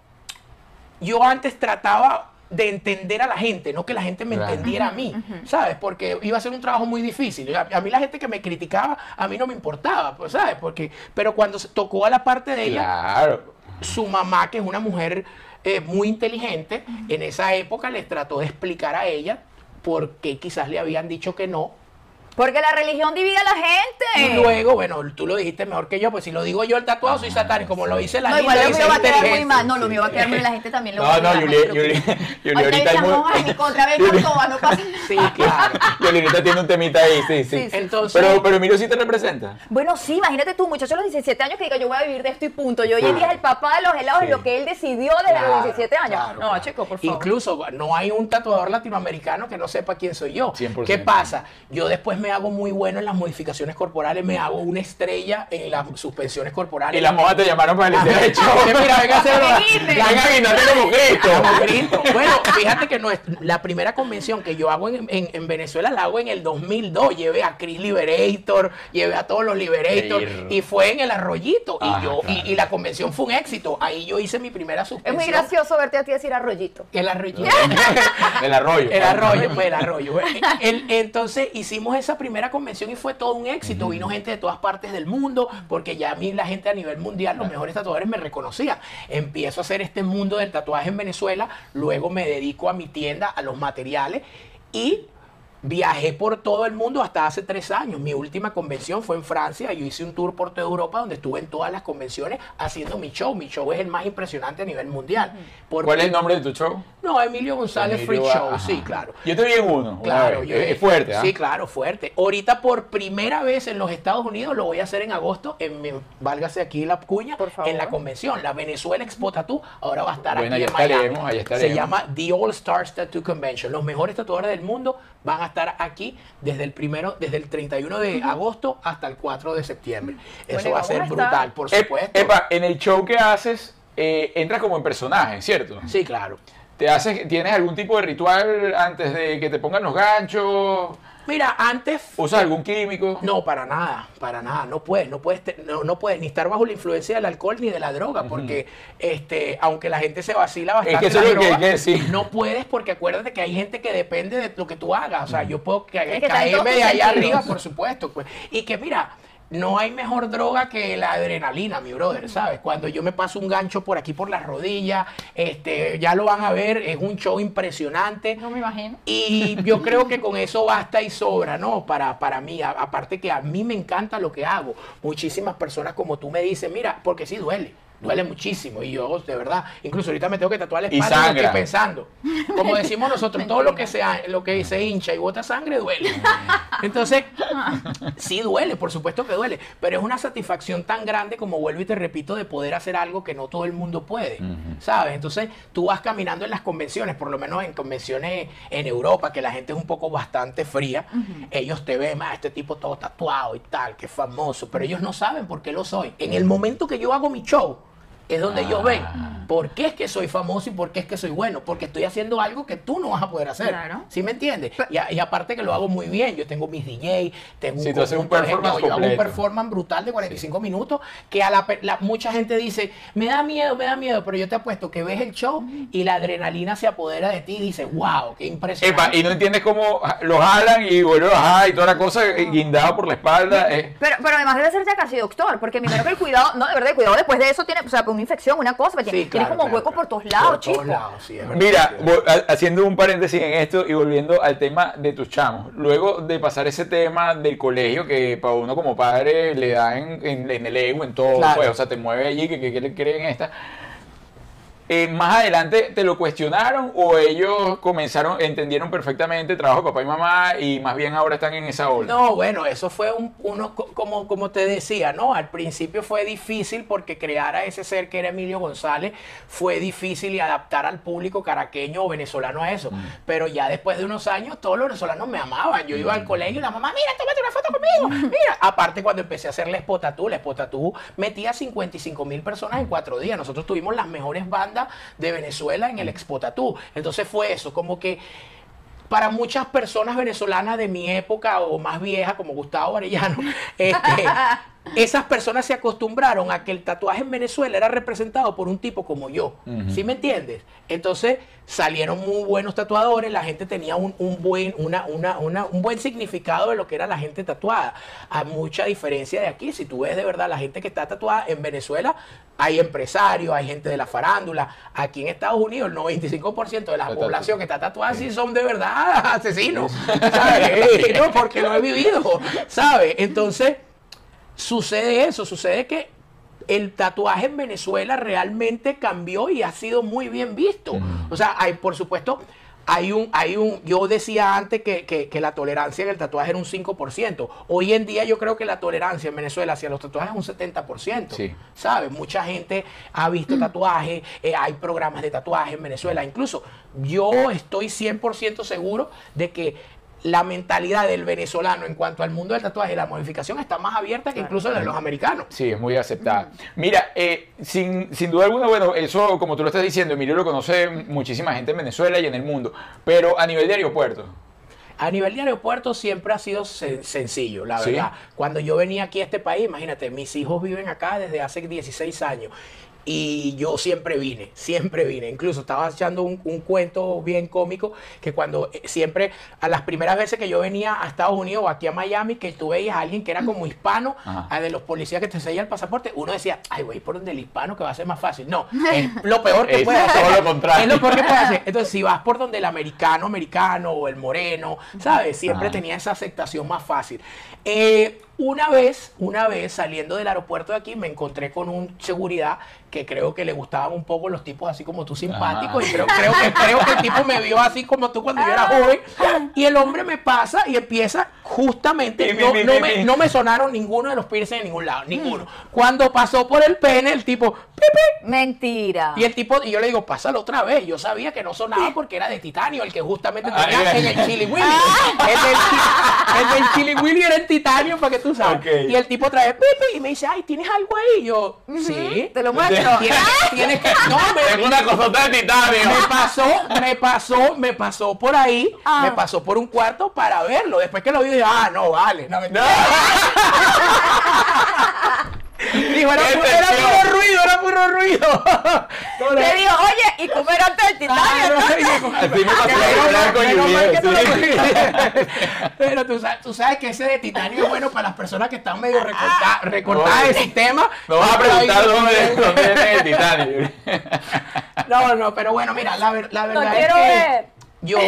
yo antes trataba de entender a la gente, no que la gente me Claro. entendiera a mí, ¿sabes? Porque iba a ser un trabajo muy difícil. A, a mí la gente que me criticaba, a mí no me importaba, pues, ¿sabes? Porque, pero cuando se tocó a la parte de ella, Claro. su mamá, que es una mujer eh, muy inteligente, en esa época les trató de explicar a ella por qué quizás le habían dicho que no. Porque la religión divide a la gente. Y luego, bueno, tú lo dijiste mejor que yo, pues si lo digo yo el tatuado soy satánico, como lo dice la No, Linda, igual lo mío va a quedar muy mal. No, lo mío va a quedar muy La gente también lo No, va a no, mal, Yuli, preocupa. Yuli Ahorita ahorita hay muy... monjas en mi contra, vengan todas, no pasa Sí, claro. Yuli ahorita tiene un temita ahí, sí, sí. Entonces, Pero, pero Emilio sí te representa. Bueno, sí, imagínate tú, muchacho de los 17 años que diga yo voy a vivir de esto y punto. Yo hoy en día es el papá de los helados lo que él decidió desde Claro, los 17 años. no, chico, por favor. Incluso no hay un tatuador latinoamericano que no sepa quién soy yo. 100%. ¿Qué pasa? Yo después me hago muy bueno en las modificaciones corporales, me hago una estrella en las suspensiones corporales. Y las monjas te llamaron para el de hecho. Que mira, venga a hacer Dijiste. La hagan guinarte como Cristo. Como Cristo. Bueno, fíjate que nuestra- la primera convención que yo hago en, en- en Venezuela la hago en el 2002. Llevé a Chris Liberator, llevé a todos los Liberator Ir. y fue en el Arroyito. Ah, y yo y, claro. y la convención fue un éxito. Ahí yo hice mi primera es suspensión. muy gracioso verte a ti decir arroyito. El Arroyito. El arroyo. El arroyo, pues el arroyo. El- entonces hicimos esa primera convención y fue todo un éxito. Vino gente de todas partes del mundo, porque ya a mí la gente a nivel mundial, los mejores tatuadores me reconocían. Empiezo a hacer este mundo del tatuaje en Venezuela, luego me dedico a mi tienda, a los materiales y Viajé por todo el mundo hasta hace tres años. Mi última convención fue en Francia. Yo hice un tour por toda Europa donde estuve en todas las convenciones haciendo mi show. Mi show es el más impresionante a nivel mundial. Porque- ¿Cuál es el nombre de tu show? No, Emilio González Emilio, Free Show. ajá. Sí, claro. Yo te vi en uno. Claro, vez. yo- es fuerte, ¿ah? Sí, claro, fuerte. Ahorita por primera vez en los Estados Unidos lo voy a hacer en agosto, en mi- válgase aquí la cuña, Por favor. en la convención, la Venezuela Expo Tattoo, ahora va a estar Bueno, aquí ahí en Miami. estaremos, ahí estaremos. Se llama The All Stars Tattoo Convention. Los mejores tatuadores del mundo van a estar aquí desde el primero, desde el 31 de agosto hasta el 4 de septiembre. Eso Bueno, va a ser brutal, por supuesto. Epa, en el show que haces, eh, entras como en personaje, ¿cierto? Sí, claro. ¿Te haces, ¿Tienes algún tipo de ritual antes de que te pongan los ganchos? Mira, antes ¿Usas algún químico? No, para nada, para nada. No puedes, no puedes, te- no, no puedes ni estar bajo la influencia del alcohol ni de la droga, porque este, aunque la gente se vacila bastante, que eso la es lo que- droga, que sí. no puedes porque acuérdate que hay gente que depende de lo que tú hagas. O sea, yo puedo que, que caerme de allá arriba, por supuesto. Pues. Y que mira, no hay mejor droga que la adrenalina, mi brother, ¿sabes? Cuando yo me paso un gancho por aquí por las rodillas, este, ya lo van a ver, es un show impresionante. No me imagino. Y yo creo que con eso basta y sobra, ¿no? Para, para mí, A- aparte que a mí me encanta lo que hago. Muchísimas personas como tú me dicen, mira, porque sí duele. Duele muchísimo y yo, de verdad, incluso ahorita me tengo que tatuar la espalda y estoy pensando. Como decimos nosotros, todo lo que sea, lo que se hincha y bota sangre duele. Entonces, sí duele, por supuesto que duele, pero es una satisfacción tan grande como vuelvo y te repito de poder hacer algo que no todo el mundo puede, ¿sabes? Entonces, tú vas caminando en las convenciones, por lo menos en convenciones en Europa, que la gente es un poco bastante fría, ellos te ven, ah, este tipo todo tatuado y tal, que es famoso, pero ellos no saben por qué lo soy. En el momento que yo hago mi show, es donde ellos ven Ah. por qué es que soy famoso y por qué es que soy bueno, porque estoy haciendo algo que tú no vas a poder hacer. Claro. ¿Sí me entiendes? Y, a- y aparte que lo hago muy bien, yo tengo mis DJ, tengo un conjunto performance yo hago un performance brutal de 45 minutos que a la, mucha gente dice, me da miedo, me da miedo, pero yo te apuesto que ves el show y la adrenalina se apodera de ti y dices, wow, qué impresionante. Epa, y no entiendes cómo los jalan y vuelven a bajar y toda la cosa eh, guindado por la espalda. eh. Pero, pero además debe ser ya casi doctor, porque primero que el cuidado, no, de verdad, el cuidado después de eso tiene, o sea, una infección, una cosa, porque Sí, tienes claro, como claro, huecos claro. por todos lados, Por chico. todos lados, sí. Mira, haciendo un paréntesis en esto y volviendo al tema de tus chamos, luego de pasar ese tema del colegio que para uno como padre le da en, en- en el ego, en todo, Claro. pues, o sea, te mueve allí, que, que, que le creen esta. Eh, más adelante te lo cuestionaron o ellos comenzaron, entendieron perfectamente el trabajo de papá y mamá y más bien ahora están en esa ola? No, bueno, eso fue un, uno, co- como, como te decía, ¿no? Al principio fue difícil porque crear a ese ser que era Emilio González fue difícil y adaptar al público caraqueño o venezolano a eso. Pero ya después de unos años, todos los venezolanos me amaban. Yo iba al colegio y la mamá, mira, tómate una foto conmigo. Mira, aparte cuando empecé a hacer la Spotatú, la Spotatú metía 55 mil personas en cuatro días. Nosotros tuvimos las mejores bandas de Venezuela en el Expotatú. Entonces fue eso, como que para muchas personas venezolanas de mi época o más vieja, como Gustavo Arellano, este, esas personas se acostumbraron a que el tatuaje en Venezuela era representado por un tipo como yo. ¿Sí me entiendes? Entonces salieron muy buenos tatuadores, la gente tenía un, un buen, una, una, una- un buen significado de lo que era la gente tatuada. Hay mucha diferencia de aquí. Si tú ves de verdad la gente que está tatuada en Venezuela, hay empresarios, hay gente de la farándula. Aquí en Estados Unidos, el 95% de la Está población que está tatuada sí son de verdad asesinos. ¿sabes? No, porque lo he vivido, ¿sabes? Entonces, sucede eso, sucede que el tatuaje en Venezuela realmente cambió y ha sido muy bien visto. O sea, hay, por supuesto, hay un, hay un, yo decía antes que, que- que la tolerancia en el tatuaje era un 5%. Hoy en día yo creo que la tolerancia en Venezuela hacia los tatuajes es un 70%. Sí. ¿Sabes? Mucha gente ha visto tatuajes, eh, hay programas de tatuaje en Venezuela. Incluso yo estoy 100% seguro de que la mentalidad del venezolano en cuanto al mundo del tatuaje y la modificación está más abierta que incluso la de los americanos. Sí, es muy aceptada. Mira, eh, sin, sin duda alguna, bueno, eso como tú lo estás diciendo, Emilio lo conoce muchísima gente en Venezuela y en el mundo, pero a nivel de aeropuerto. A nivel de aeropuerto siempre ha sido sen- sencillo, la Sí. verdad. Cuando yo venía aquí a este país, imagínate, mis hijos viven acá desde hace 16 años. Y yo siempre vine, siempre vine. Incluso estaba echando un, un cuento bien cómico que cuando eh, siempre, a las primeras veces que yo venía a Estados Unidos o aquí a Miami, que tú veías a alguien que era como hispano, a de los policías que te sellan el pasaporte, uno decía, ay, voy por donde el hispano que va a ser más fácil. No, es lo peor que hacer. todo lo contrario. Es lo peor que hacer. Entonces, si vas por donde el americano, americano o el moreno, ¿sabes? Siempre Ajá. tenía esa aceptación más fácil. Eh, una vez, una vez saliendo del aeropuerto de aquí, me encontré con un seguridad que creo que le gustaban un poco los tipos así como tú simpáticos. Y creo, creo, que, creo que el tipo me vio así como tú cuando yo era joven. Y el hombre me pasa y empieza justamente. Mi, No, mi, no mi, me, mi. no me sonaron ninguno de los piercing en ningún lado, ninguno. Cuando pasó por el pene, el tipo, "Pipi", Mentira. y el tipo, y yo le digo, pásalo otra vez. Yo sabía que no sonaba porque era de titanio, el que justamente Ah, tenía en el Chili Willy. El del, el del Chili Willy era en titanio para que tú sabes. Y el tipo trae Pepe y me dice, ay, ¿tienes algo ahí? Y yo, sí. Te lo muestro. Tienes, tienes que. No, me, Tengo una cosota de titanio. me pasó, me pasó, me pasó por ahí, Ah. me pasó por un cuarto para verlo. Después que lo vi, dije, ah, no, vale. No. Dijo, era, ¡Qué pu- era puro ruido, era puro ruido. No, no. Te digo, oye, y comer antes del Ah, titanio. no, cogiste. Pero tú sabes, tú sabes que ese de titanio es bueno para las personas que están medio recorta- recortadas de Oye. sistema. Me vas a preguntar dónde, dónde viene el titanio. No, no, pero bueno, mira, la, ver- la verdad es quiero que ver. Yo,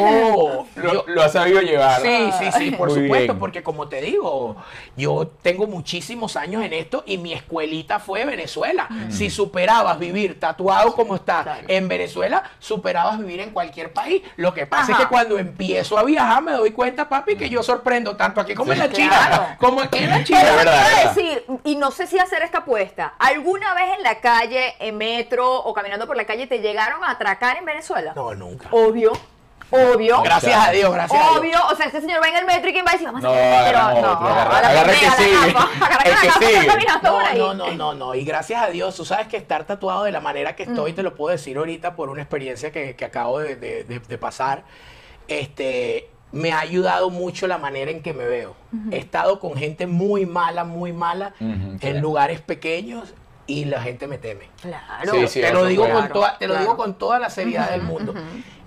Lo, yo- lo has sabido llevar. Sí, sí, sí, por Muy supuesto, bien. porque como te digo, yo tengo muchísimos años en esto y mi escuelita fue Venezuela. Si superabas vivir tatuado como estás en Venezuela, superabas vivir en cualquier país. Lo que pasa es que cuando empiezo a viajar me doy cuenta, papi, que yo sorprendo tanto aquí como en la China. Claro. Como aquí en la Pero China. Te verdad, iba es a verdad. decir, y no sé si hacer esta apuesta, ¿alguna vez en la calle, en metro o caminando por la calle te llegaron a atracar en Venezuela? No, nunca. Obvio, obvio. Gracias a Dios, gracias a Dios. Obvio, o sea, este señor va en el metro y quién va a decir, vamos No, a hacer pero agarra no, otro, agarra- agarra el que sigue, agarra el que No, no, no, no, no. Y gracias a Dios, tú sabes que estar tatuado de la manera que estoy, Mm. te lo puedo decir ahorita por una experiencia que, que acabo de, de- de- de pasar. Este, me ha ayudado mucho la manera en que me veo. He estado con gente muy mala, muy mala, Ujú, en claro. lugares pequeños y la gente me teme. Claro. Sí, sí, te lo digo con toda, te lo claro. digo con toda la seriedad del mundo.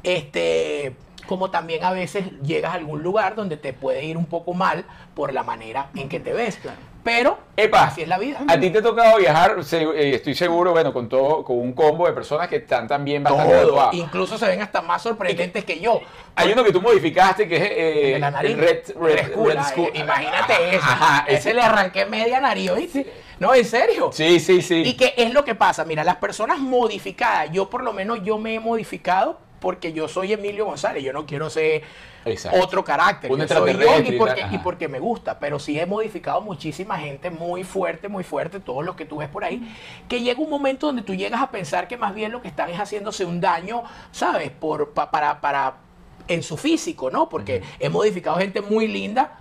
Este, como también a veces llegas a algún lugar donde te puede ir un poco mal por la manera en que te ves. pero Epa, así es la vida. A ti te ha tocado viajar, se- eh, estoy seguro, bueno, con todo, con un combo de personas que están también bastante Todo. Incluso se ven hasta más sorprendentes que yo. Hay uno que tú modificaste que es eh, nariz. el Red, Red, Red Skull, Red eh, Imagínate eso. Ajá, ese le arranqué media nariz, ¿oíste? No, en serio. Sí, sí, sí. Y que es lo que pasa, mira, las personas modificadas, yo por lo menos yo me he modificado porque yo soy Emilio González, yo no quiero ser Exacto. otro carácter, Un yo soy yo extraterrestre y porque me gusta, pero sí he modificado muchísima gente muy fuerte, muy fuerte, todos los que tú ves por ahí, que llega un momento donde tú llegas a pensar que más bien lo que están es haciéndose un daño, ¿sabes? Por, pa- para, para, en su físico, ¿no? Porque he modificado gente muy linda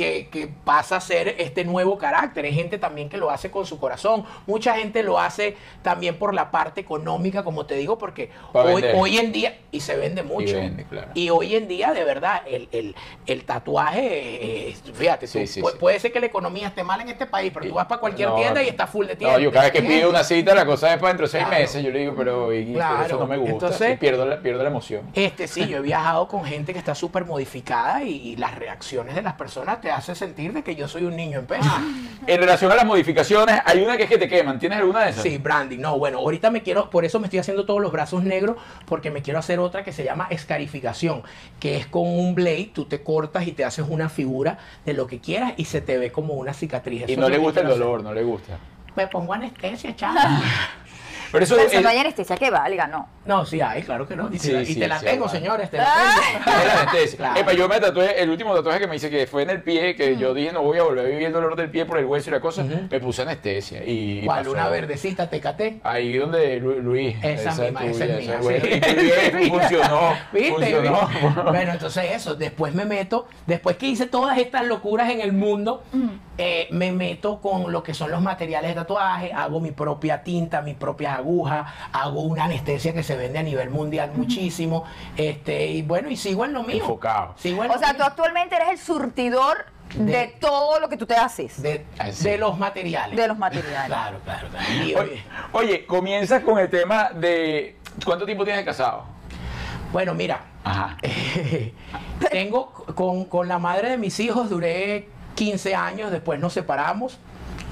que, que pasa a ser este nuevo carácter. Hay gente también que lo hace con su corazón. Mucha gente lo hace también por la parte económica, como te digo, porque hoy, hoy en día, y se vende mucho. vende, claro. Y hoy en día, de verdad, el, el- el tatuaje, eh, fíjate, tú, Sí, sí, pu- sí. puede ser que la economía esté mal en este país, pero tú vas para cualquier No, tienda y está full de tienda. No, yo cada vez que pido una cita, la cosa es para dentro de seis Claro. meses. Yo le digo, pero y- Claro. eso no me gusta. Entonces- pierdo, la, pierdo la emoción. Este sí, yo he viajado con gente que está súper modificada y, y las reacciones de las personas te hace sentir de que yo soy un niño en peso. En relación a las modificaciones, hay una que es que te queman. ¿Tienes alguna de esas? Sí, branding. No, bueno, ahorita me quiero, por eso me estoy haciendo todos los brazos negros, porque me quiero hacer otra que se llama escarificación, que es con un blade, tú te cortas y te haces una figura de lo que quieras y se te ve como una cicatriz. Y no le gusta el hacer. dolor, no le gusta. Me pongo anestesia, chaval. Pero eso Pero es. si no hay anestesia que valga, no. no, sí hay, claro que no. Y, te Sí, la- y sí, te la sí, tengo, vale. señores, te la Ah. tengo. es la anestesia. Claro. Epa, yo me tatué, el último tatuaje que me hice que fue en el pie, que yo dije no voy a volver a vivir el dolor del pie por el hueso y la cosa, me puse anestesia. Y, ¿Cuál? pasó. Una verdecita, tecate. Ahí donde Lu- Luis. Esa misma, esa es mía, güey. sí. Y funcionó. ¿Viste? Funcionó. Bueno, entonces eso, después me meto, después que hice todas estas locuras en el mundo, eh, me meto con lo que son los materiales de tatuaje, hago mi propia tinta, mis propias agujas, hago una anestesia que se vende a nivel mundial muchísimo, este, y bueno, y sigo en lo mío. Enfocado. Sigo en O lo sea, mío. tú actualmente eres el surtidor de, De- todo lo que tú te haces. de, Ah, sí. de los materiales. De los materiales. Claro, claro, claro. Oye, oye, comienzas con el tema de. ¿Cuánto tiempo tienes de casado? Bueno, mira, Ajá. Tengo con, con la madre de mis hijos, duré 15 años, después nos separamos.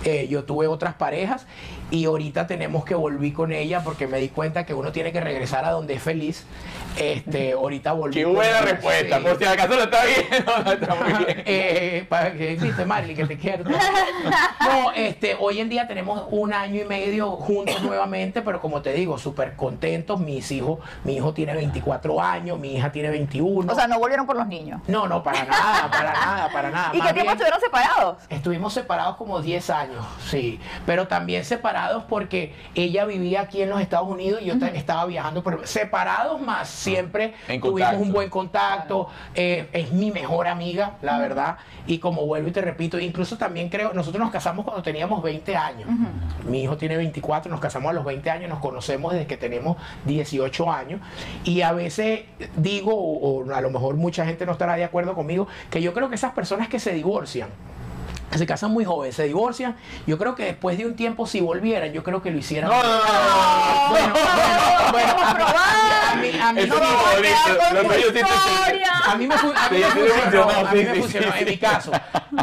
Eh, yo tuve otras parejas y ahorita tenemos que volver con ella porque me di cuenta que uno tiene que regresar a donde es feliz. Este, ahorita volví. Qué buena respuesta. sí. Por si acaso lo está viendo, no está muy bien. Eh, para que viste Marley que te quiero no este hoy en día tenemos un año y medio juntos nuevamente pero como te digo súper contentos mis hijos mi hijo tiene 24 años mi hija tiene 21 O sea, no volvieron por los niños. no no para nada para nada para nada ¿Y Más qué tiempo bien, estuvieron separados? Estuvimos separados como 10 años, sí, pero también separados porque ella vivía aquí en los Estados Unidos y yo ta- estaba viajando, pero separados más, siempre En tuvimos un buen contacto, eh, es mi mejor amiga, la verdad, y como vuelvo y te repito, incluso también creo, nosotros nos casamos cuando teníamos 20 años, mi hijo tiene 24, nos casamos a los 20 años, nos conocemos desde que tenemos 18 años, y a veces digo, o, o a lo mejor mucha gente no estará de acuerdo conmigo, que yo creo que esas personas que se divorcian, se casan muy jóvenes, se divorcian, yo creo que después de un tiempo si volvieran, yo creo que lo hicieran. No, no, no, no, no. Bueno, bueno, bueno, a mí- a mí, a mí, no, No, me, funcionó, a mí me funcionó, en mi caso,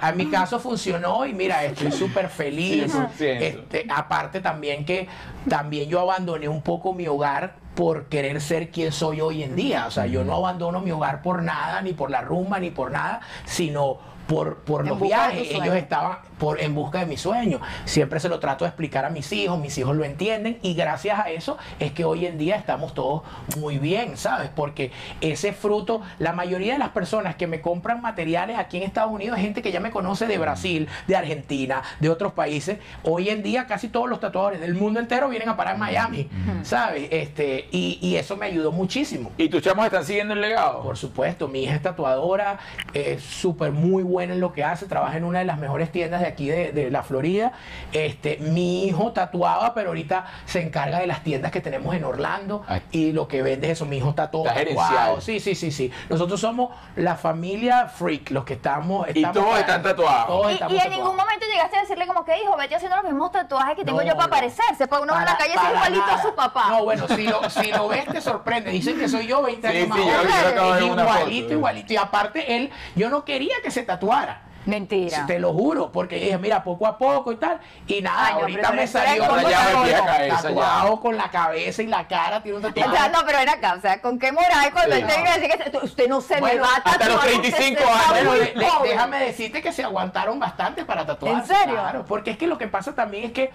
a mi caso funcionó y mira, estoy súper feliz. 100%. Este, aparte también que también yo abandoné un poco mi hogar por querer ser quien soy hoy en día. O sea, yo no abandono mi hogar por nada, ni por la rumba, ni por nada, sino por, por En los viajes. Ellos estaban por, en busca de mi sueño. Siempre se lo trato de explicar a mis hijos, mis hijos lo entienden y gracias a eso es que hoy en día estamos todos muy bien, ¿sabes? Porque ese fruto, la mayoría de las personas que me compran materiales aquí en Estados Unidos es gente que ya me conoce de Brasil, de Argentina, de otros países. Hoy en día casi todos los tatuadores del mundo entero vienen a parar en Miami, ¿sabes? Este, y, y eso me ayudó muchísimo. ¿Y tus chamos están siguiendo el legado? Por supuesto, mi hija es tatuadora, es súper muy buena en lo que hace, trabaja en una de las mejores tiendas de aquí de, de la Florida. Este, mi hijo tatuaba, pero ahorita se encarga de las tiendas que tenemos en Orlando Ay. y lo que vende es eso, mi hijo está todo Está tatuado. Sí, sí, sí, sí. Nosotros somos la familia freak, los que estamos... Y todos para- están tatuados. todos Y, estamos y en tatuados. ningún momento llegaste a decirle como que, hijo, vete haciendo los mismos tatuajes que tengo No, yo para no. parecerse, porque uno a la Para- calle es para igualito a su papá. No, bueno, si lo, si lo ves te sorprende. Dicen que soy yo 20 Sí, años más sí, yo- joven. yo acabo de ver Es una igualito, foto. igualito. Y aparte él, yo no quería que se tatuara. Araraquara Mentira. Te lo juro, porque dije, mira, poco a poco y tal. Y nada, Ay, no, ahorita me salió me esa tatuado con la cabeza y la cara, tiene un O tatuaje. sea, no, pero ven acá, o sea, ¿con qué moral cuando Sí. él a decir que usted- no se me Bueno, va a hasta tatuar? los usted 35 está años. De- joven"? déjame decirte que se aguantaron bastante para tatuarse. ¿En serio? Claro, porque es que lo que pasa también es que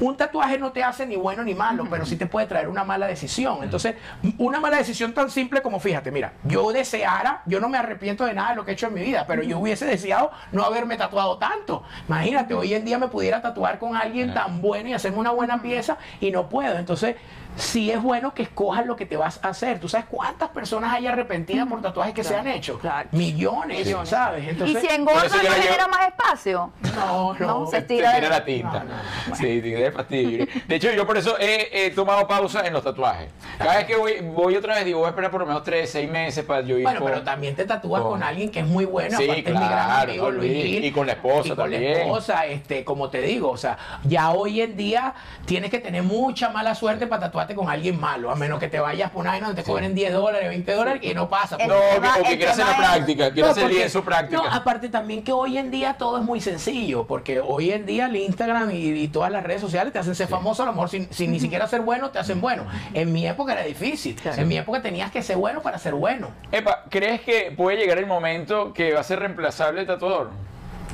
un tatuaje no te hace ni bueno ni malo, pero sí te puede traer una mala decisión. Entonces, una mala decisión tan simple como, fíjate, mira, yo deseara, yo no me arrepiento de nada de lo que he hecho en mi vida, pero yo hubiese deseado no haberme tatuado tanto. Imagínate, hoy en día me pudiera tatuar con alguien tan bueno y hacerme una buena pieza y no puedo. Entonces, sí es bueno que escojas lo que te vas a hacer. ¿Tú sabes cuántas personas hay arrepentidas por tatuajes que se han hecho? claro. Millones, ¿sabes? Y si engorda, no genera más espacio. no, no. No, se Se estira tira de- la tinta. No, Sí, tiene fastidio. De hecho, yo por eso he, he tomado pausa en los tatuajes. Cada vez que voy, voy otra vez, digo, voy a esperar por lo menos 3, 6 meses para yo ir Bueno, con- pero también te tatúas con- con alguien que es muy bueno, Sí, es mi gran claro, amigo con Luis y con la esposa Y con también. la esposa, este, como te digo, o sea, ya hoy en día tienes que tener mucha mala suerte para tatuarte con alguien malo, a menos que te vayas por una vaina donde te cobren 10 dólares, 20 dólares, y no pasa. No, porque- que- tema- o que el quiera hacer la es- práctica, quiera hacer porque- lienzo práctica. No, aparte también que hoy en día todo es muy sencillo, porque hoy en día el Instagram y, y todas las redes sociales te hacen ser famoso, a lo mejor sin, sin ni siquiera ser bueno, te hacen bueno. En mi época era difícil. En mi época tenías que ser bueno para ser bueno. Epa, ¿crees que puede llegar el momento que va a ser reemplazable el tatuador?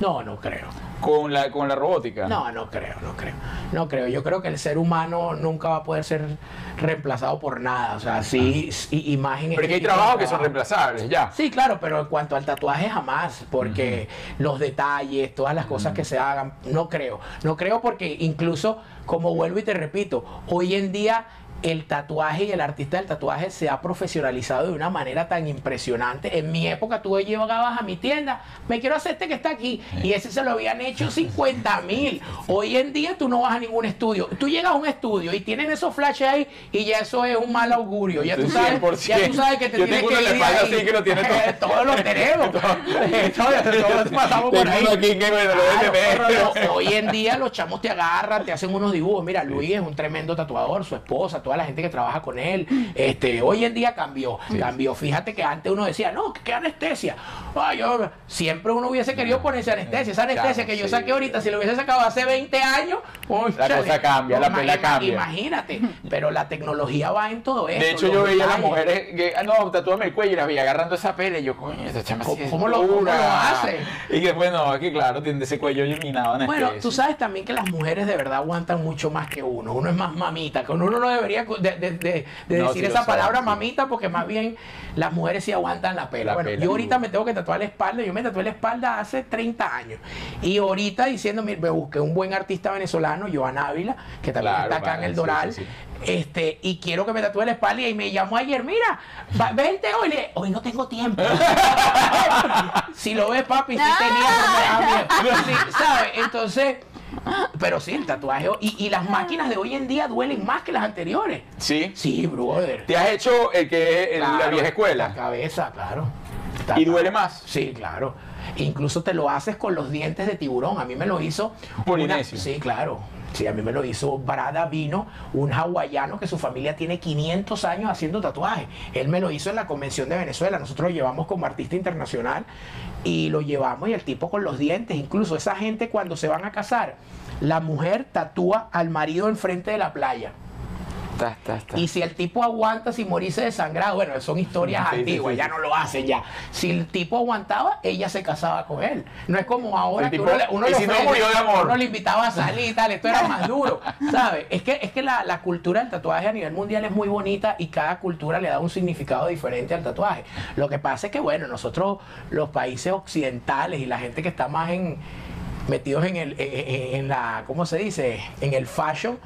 No, no creo. Con la, con la robótica. No, no creo, no creo. No creo. Yo creo que el ser humano nunca va a poder ser reemplazado por nada. O sea, sí, sí, imagen. Pero que hay trabajos que son reemplazables, ya. Sí, claro, pero en cuanto al tatuaje jamás, porque los detalles, todas las cosas que se hagan, no creo. No creo porque incluso, como vuelvo y te repito, hoy en día el tatuaje y el artista del tatuaje se ha profesionalizado de una manera tan impresionante. En mi época tú llegabas a mi tienda, me quiero hacer este que está aquí, y ese se lo habían hecho 50 mil. Hoy en día tú no vas a ningún estudio. Tú llegas a un estudio y tienen esos flashes ahí y ya eso es un mal augurio. Ya tú sabes, 100%. ya tú sabes que te Yo tienes tengo que uno ir ahí. así que lo tiene todo. todos lo tenemos. todos, pasamos por ahí. aquí que, bueno, lo Claro, pero hoy en día los chamos te agarran, te hacen unos dibujos. Mira, Luis es un tremendo tatuador, su esposa, toda la gente que trabaja con él. Este, hoy en día cambió, cambió. Fíjate que antes uno decía, no, que anestesia. Ay, yo, siempre uno hubiese querido ponerse anestesia. Esa anestesia que yo sí. saqué ahorita, si lo hubiese sacado hace 20 años, cónchale. cosa cambia, la pela cambia. Imagínate, pero la tecnología va en todo eso. De hecho, yo veía a las mujeres que, ah, no, tatúame el cuello y las veía agarrando esa pele. Y yo, coño, esta chama ¿Cómo lo- cómo lo hace? Y que, bueno, que claro, tiene ese cuello iluminado en Bueno, tú sabes también que las mujeres de verdad aguantan mucho más que uno. Uno es más mamita, que uno no debería de, de- de- de No, decir esa palabra mamita porque más bien las mujeres sí aguantan la pela. La bueno, pela. yo ahorita me tengo que tatuar la espalda. Yo me tatué la espalda hace 30 años. Y ahorita diciendo, mira, me busqué un buen artista venezolano, Joan Ávila, que también Claro, está acá en el Doral. sí, sí. Este, y quiero que me tatúe la espalda y me llamó ayer, mira, va- vente hoy, Le- hoy no tengo tiempo. si lo ves, papi, sí tenía. Sí, ¿sabes? Entonces, pero sí, el tatuaje y, y las máquinas de hoy en día duelen más que las anteriores. Sí. Sí, brother. ¿Te has hecho el que es el- la vieja La escuela? cabeza, claro. ¿Y duele más? Sí, claro. Incluso te lo haces con los dientes de tiburón. A mí me lo hizo. Polinesio. una- Sí, claro. Sí, a mí me lo hizo Brada Vino, un hawaiano que su familia tiene 500 años haciendo tatuajes. Él me lo hizo en la Convención de Venezuela. Nosotros lo llevamos como artista internacional y lo llevamos y el tipo con los dientes. Incluso esa gente cuando se van a casar, la mujer tatúa al marido enfrente de la playa. Ta, ta, ta. Y si el tipo aguanta sin morirse desangrado, bueno, son historias Sí, antiguas, sí, ya no lo hacen ya. Si el tipo aguantaba, ella se casaba con él. No es como ahora El que tipo- uno, le- uno si no murió de amor. uno le invitaba a salir y tal, esto era más duro, ¿sabes? Es que, es que la, la cultura del tatuaje a nivel mundial es muy bonita y cada cultura le da un significado diferente al tatuaje. Lo que pasa es que, bueno, nosotros los países occidentales y la gente que está más en metidos en el en- en la ¿cómo se dice? en el fashion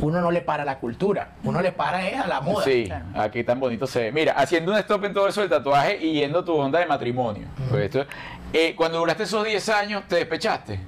uno no le para la cultura, uno le para es a la moda. Sí, aquí tan bonito se ve. Mira, haciendo un stop en todo eso del tatuaje y yendo a tu onda de matrimonio. Pues esto- eh, cuando duraste esos 10 años, ¿te despechaste?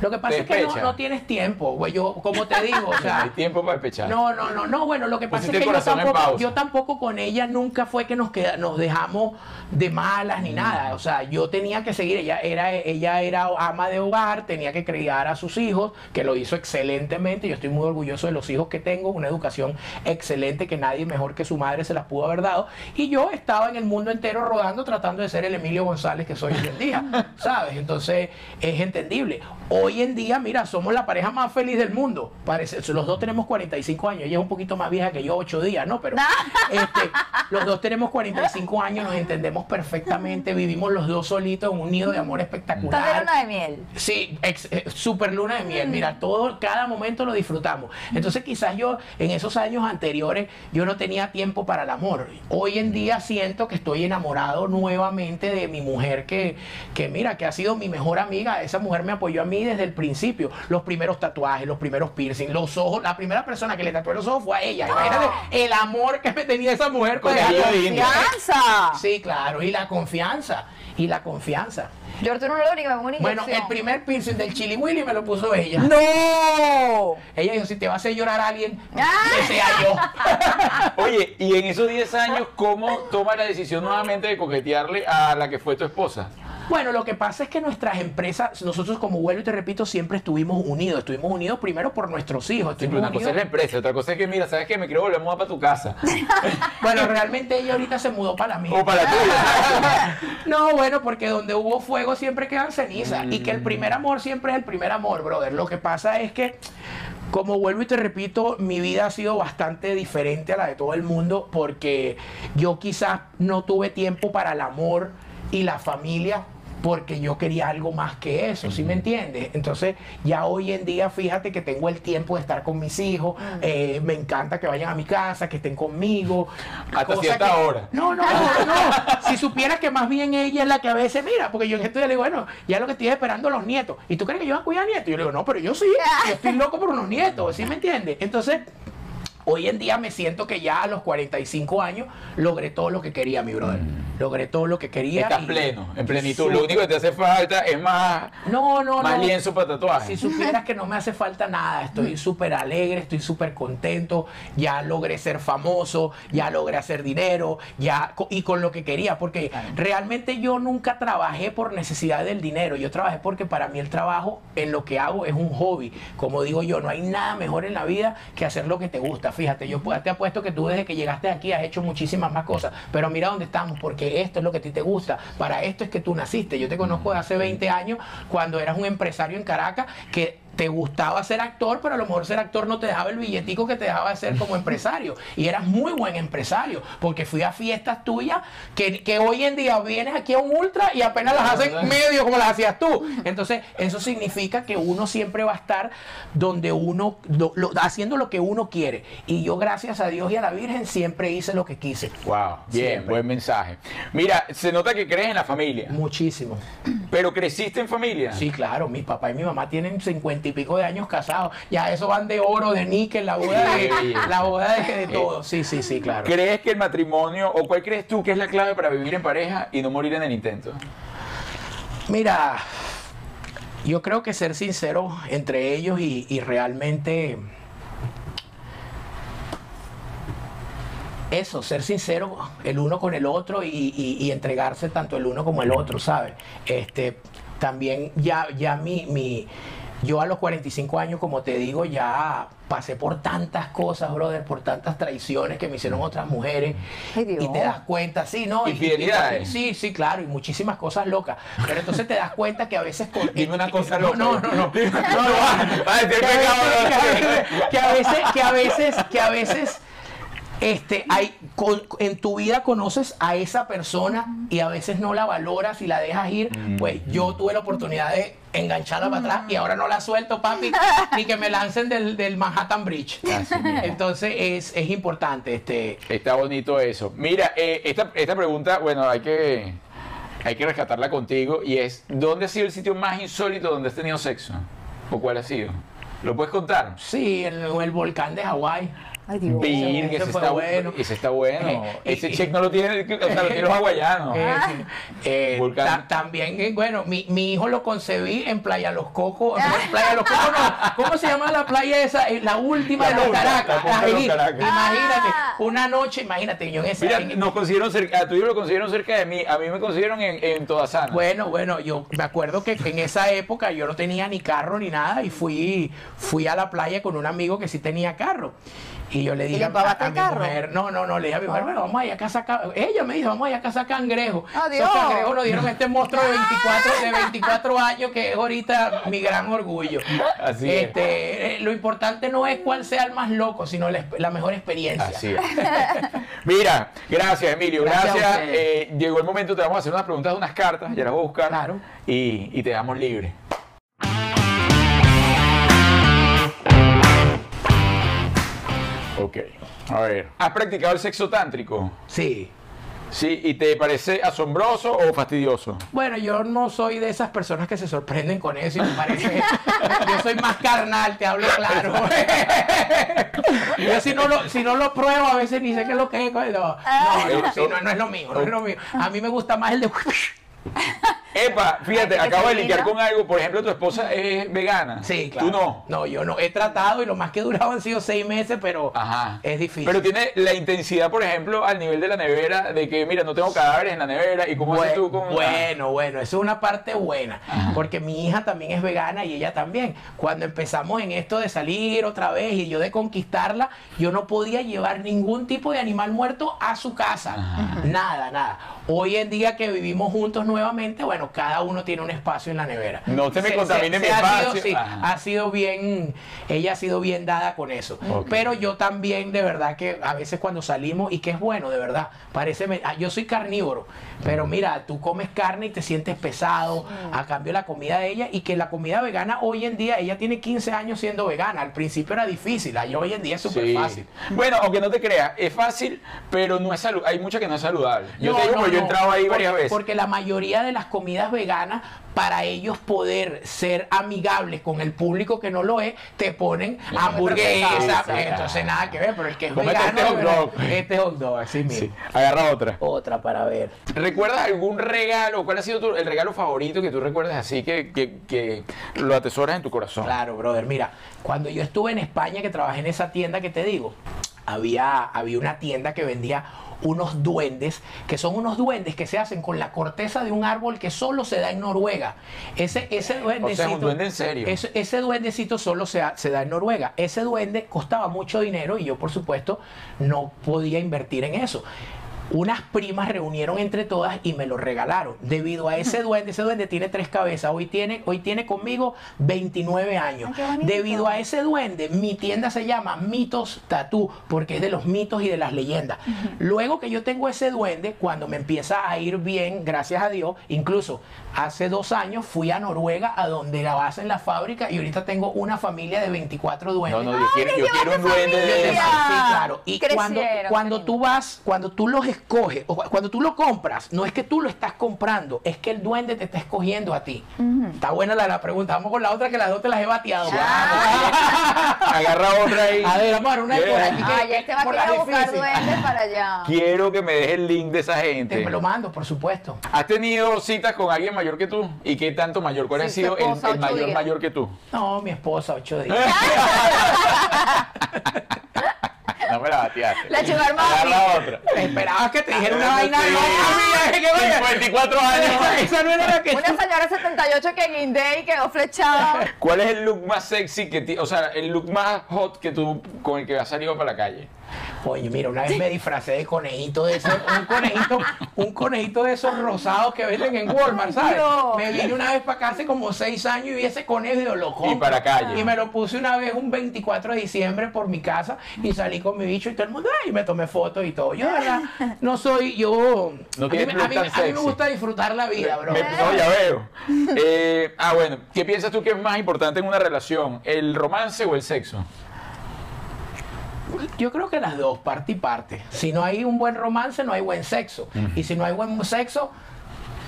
Lo que pasa ¿Te es que no, no tienes tiempo, güey. Yo, como te digo, o No sea, hay tiempo para despechar. no, no, no, no, bueno, lo que pasa Pusiste es que yo tampoco, yo tampoco con ella nunca fue que nos queda, nos dejamos de malas Mm. ni nada. O sea, yo tenía que seguir, ella era, ella era ama de hogar, tenía que criar a sus hijos, que lo hizo excelentemente. Yo estoy muy orgulloso de los hijos que tengo, una educación excelente que nadie mejor que su madre se las pudo haber dado. Y yo estaba en el mundo entero rodando tratando de ser el Emilio González que soy hoy en día, ¿sabes? Entonces es entendible. Hoy en día, mira, somos la pareja más feliz del mundo. Parece, los dos tenemos 45 años. Ella es un poquito más vieja que yo, 8 días, ¿no? Pero este, los dos tenemos 45 años, nos entendemos perfectamente, vivimos los dos solitos en un nido de amor espectacular. luna de miel. Sí, ex- eh, super luna de miel. Mira, todo, cada momento lo disfrutamos. Entonces, quizás yo en esos años anteriores yo no tenía tiempo para el amor. Hoy en día siento que estoy enamorado nuevamente de mi mujer que, que mira, que ha sido mi mejor amiga. Esa mujer me apoyó a mí desde el principio. Los primeros tatuajes, los primeros piercing, los ojos. La primera persona que le tatué los ojos fue a ella. Imagínate el amor que me tenía esa mujer con ella. India. ¡Confianza! Sí, claro, y la confianza. Y la confianza. Yo Arturo no lo único una Bueno, el primer piercing del Chili Willy me lo puso ella. ¡No! Ella dijo, si te va a hacer llorar a alguien, Ah. que sea yo. Oye, y en esos 10 años, ¿cómo toma la decisión nuevamente de coquetearle a la que fue tu esposa? Bueno, lo que pasa es que nuestras empresas, nosotros como vuelvo y te repito, siempre estuvimos unidos. Estuvimos unidos primero por nuestros hijos. Sí, pero una cosa es la empresa, otra cosa es que, mira, ¿sabes qué? Me quiero volver a mudar para tu casa. Bueno, realmente ella ahorita se mudó para mía. o para tuya. No, bueno, porque donde hubo fuego siempre quedan cenizas. Y que el primer amor siempre es el primer amor, brother. Lo que pasa es que, como vuelvo y te repito, mi vida ha sido bastante diferente a la de todo el mundo porque yo quizás no tuve tiempo para el amor y la familia porque yo quería algo más que eso, ¿sí me entiendes? Entonces, ya hoy en día, fíjate que tengo el tiempo de estar con mis hijos, eh, me encanta que vayan a mi casa, que estén conmigo. Hasta cierta que- hora. no, no, no, no. Si supieras que más bien ella es la que a veces mira, porque yo en esto le digo, bueno, ya lo que estoy esperando los nietos. ¿Y tú crees que yo voy a cuidar nietos? Y yo le digo, no, pero yo sí. Yo estoy loco por unos nietos, ¿sí me entiendes? Entonces, hoy en día me siento que ya a los 45 años logré todo lo que quería, mi brother. Logré todo lo que quería. Estás y- pleno, en plenitud. Lo único que te hace falta es más, No, no, más no. lienzo para tatuajes. Si supieras que no me hace falta nada, estoy súper alegre, estoy súper contento, ya logré ser famoso, ya logré hacer dinero, ya y con lo que quería, porque realmente yo nunca trabajé por necesidad del dinero, yo trabajé porque para mí el trabajo en lo que hago es un hobby, como digo yo, no hay nada mejor en la vida que hacer lo que te gusta, fíjate, yo te apuesto que tú desde que llegaste aquí has hecho muchísimas más cosas, pero mira dónde estamos, porque esto es lo que a ti te gusta, para esto es que tú naciste, yo te conozco de hace 20 años cuando eras un empresario en Caracas que te gustaba ser actor, pero a lo mejor ser actor no te dejaba el billetico que te dejaba de ser como empresario. Y eras muy buen empresario, porque fui a fiestas tuyas que, que hoy en día vienes aquí a un ultra y apenas las hacen medio como las hacías tú. Entonces, eso significa que uno siempre va a estar donde uno, lo- lo- haciendo lo que uno quiere. Y yo, gracias a Dios y a la Virgen, siempre hice lo que quise. Wow, bien, Siempre. buen mensaje. Mira, se nota que crees en la familia, Muchísimo. pero creciste en familia. Sí, claro, mi papá y mi mamá tienen y pico de años casados. Ya eso van de oro, de níquel, la boda de, la boda de, de todo. Sí, sí, sí, claro. ¿Crees que el matrimonio, o cuál crees tú que es la clave para vivir en pareja y no morir en el intento? Mira, yo creo que ser sincero entre ellos y, y realmente eso, ser sincero el uno con el otro y, y- y entregarse tanto el uno como el otro, ¿sabes? Este, también ya, ya mi, mi, yo a los 45 años, como te digo, ya pasé por tantas cosas, brother, por tantas traiciones que me hicieron otras mujeres. Ay, Dios. y te das cuenta, sí, ¿no? Y- y- Infidelidades. sí, sí, claro, y muchísimas cosas locas. Pero entonces te das cuenta que a veces... con- Dime una cosa no, loca. No, no, no. No, Que a veces- ¿no? que a veces, que a veces, que a veces, este, hay, con- en tu vida conoces a esa persona y a veces no la valoras y la dejas ir. Pues yo tuve la oportunidad de engancharla para atrás y ahora no la suelto, papi, ni que me lancen del, del Manhattan Bridge. Entonces es, es importante, este, Está bonito eso. Mira, eh, esta, esta pregunta, bueno, hay que, hay que rescatarla contigo y es, ¿dónde ha sido el sitio más insólito donde has tenido sexo? ¿O cuál ha sido? ¿Lo puedes contar? sí, en el volcán de Hawái. Ay, Dios. Virgen, Ese está bueno. Ese está bueno. Eh, ese y- check no lo tiene, o sea, lo tiene los hawaianos. Eh, sí. Eh, ta- también, eh, bueno, mi, mi hijo lo concebí en Playa Los Cocos. en Playa Los Cocos, no. ¿Cómo se llama la playa esa? Eh, La última La de los punta, Caracas. la punta de los Ahí, Caracas. Imagínate, Ah. una noche, imagínate, yo en ese. Mira, en- nos consiguieron cerca, a tu hijo lo consiguieron cerca de mí, a mí me consiguieron en, en Todasana. Bueno, bueno, yo me acuerdo que en esa época yo no tenía ni carro ni nada y fui, fui a la playa con un amigo que sí tenía carro. Y yo le dije le a, mi carro? mujer, no, no, no, le dije a mi mujer, bueno, vamos allá a casa, ca- ella me dijo, vamos allá a casa cangrejo. Adiós. Esos cangrejos nos dieron este monstruo de 24, de 24 años que es ahorita mi gran orgullo. Así es. este, eh, Lo importante no es cuál sea el más loco, sino la, la mejor experiencia. Así es. Mira, gracias Emilio, Gracias. Eh, llegó el momento, te vamos a hacer unas preguntas de unas cartas, ya las voy a buscar. Claro. Y, y te damos libre. Ok, a ver. ¿Has practicado el sexo tántrico? Sí. Sí, ¿y te parece asombroso o fastidioso? Bueno, yo no soy de esas personas que se sorprenden con eso y me parece. yo soy más carnal, te hablo claro. yo si no, lo, si no lo pruebo, a veces ni sé qué es lo que es. No, no, no, sí, no, no es lo mío, no es lo mío. A mí me gusta más el de. Epa, fíjate, acabo de lindo. linkear con algo. Por ejemplo, tu esposa es vegana. Sí, claro. Tú no. No, yo no. He tratado y lo más que he durado han sido seis meses, pero Ajá. es difícil. Pero tiene la intensidad, por ejemplo, al nivel de la nevera, de que, mira, no tengo cadáveres en la nevera. ¿Y cómo haces tú con.? Bueno, bueno, eso es una parte buena, porque mi hija también es vegana y ella también. Cuando empezamos en esto de salir otra vez y yo de conquistarla, yo no podía llevar ningún tipo de animal muerto a su casa. Nada, nada. Hoy en día que vivimos juntos nuevamente, bueno, cada uno tiene un espacio en la nevera. No te me contamines mi ha espacio. Sido, sí, ha sido bien, ella ha sido bien dada con eso. Pero yo también, de verdad, que a veces cuando salimos, y que es bueno, de verdad, parece, me- ah, yo soy carnívoro, pero mira, tú comes carne y te sientes pesado, a cambio la comida de ella, y que la comida vegana hoy en día, ella tiene 15 años siendo vegana, al principio era difícil, hoy en día es súper Sí. fácil. Bueno, aunque no te creas, es fácil, pero no es salu- hay mucha que no es saludable. Yo No, te digo, no, yo he entrado ahí porque- varias veces. Porque la mayoría de las comidas veganas, para ellos poder ser amigables con el público que no lo es, te ponen hamburguesa. procesado, sí. Entonces nada que ver, pero el que es Cómete vegano, este hot dog. este hot dog, así mismo. Sí. Agarra otra. Otra para ver. ¿Recuerdas algún regalo? ¿Cuál ha sido tu- el regalo favorito que tú recuerdas así que, que- que lo atesoras en tu corazón? Claro, brother. Mira, cuando yo estuve en España, que trabajé en esa tienda que te digo, había, había una tienda que vendía unos duendes, que son unos duendes que se hacen con la corteza de un árbol que solo se da en Noruega. Ese, ese duendecito. duende en serio. Ese, ese duendecito solo se da en Noruega. Ese duende costaba mucho dinero y yo, por supuesto, no podía invertir en eso. Unas primas reunieron entre todas y me lo regalaron. Debido a ese duende, ese duende tiene tres cabezas. Hoy tiene, hoy tiene conmigo 29 años. Ay. Debido a ese duende, mi tienda se llama Mitos Tatú, porque es de los mitos y de las leyendas. Luego que yo tengo ese duende, cuando me empieza a ir bien, gracias a Dios, incluso hace dos años fui a Noruega, a donde la hacen la fábrica, y ahorita tengo una familia de 24 No, duendes. no, yo quiero, yo quiero un duende de! Sí, claro. Y cuando, Crecieron, cuando tú vas, cuando tú los escoges, o cuando tú lo compras, no es que tú lo estás comprando, es que el duende te está escogiendo a ti. Está buena la, la pregunta. Vamos con la otra que las dos te las he bateado. Agarra otra ahí. A ver, vamos a ver una Bien. por aquí. que- Ay, este va a por querer la buscar difícil. duendes para allá. Quiero que me dejes el link de esa gente. Te me lo mando, por supuesto. ¿Has tenido citas con alguien mayor que tú? ¿Y qué tanto mayor? ¿Cuál ha sido el, mayor días. mayor que tú? No, mi esposa, ocho días. No me la bateaste. La mami. Agarra otra. Esperabas que te dijera una vaina mira, que vaya. 54 años. Esa, no era la que Una señora de 78 que guindé y quedó flechada. ¿Cuál es el look más sexy que ti- o sea, el look más hot que tú con el que has salido para la calle? Oye, mira, una vez me disfracé de conejito de esos, un conejito, un conejito de esos rosados que venden en Walmart, ¿sabes? Dios. Me vine una vez para acá hace como seis años y vi ese conejo y yo lo compro. Y para calle. Y me lo puse una vez un 24 de diciembre por mi casa y salí con mi bicho y todo el mundo, ay, y me tomé fotos y todo. Yo, de verdad, no soy, yo... No a, mí, me- a, look mí, tan a mí me sexy. gusta disfrutar la vida, bro. Me- no, ya veo. Eh, ah, bueno, ¿qué piensas tú que es más importante en una relación? ¿El romance o el sexo? Yo creo que las dos, parte y parte. Si no hay un buen romance, no hay buen sexo. Y si no hay buen sexo,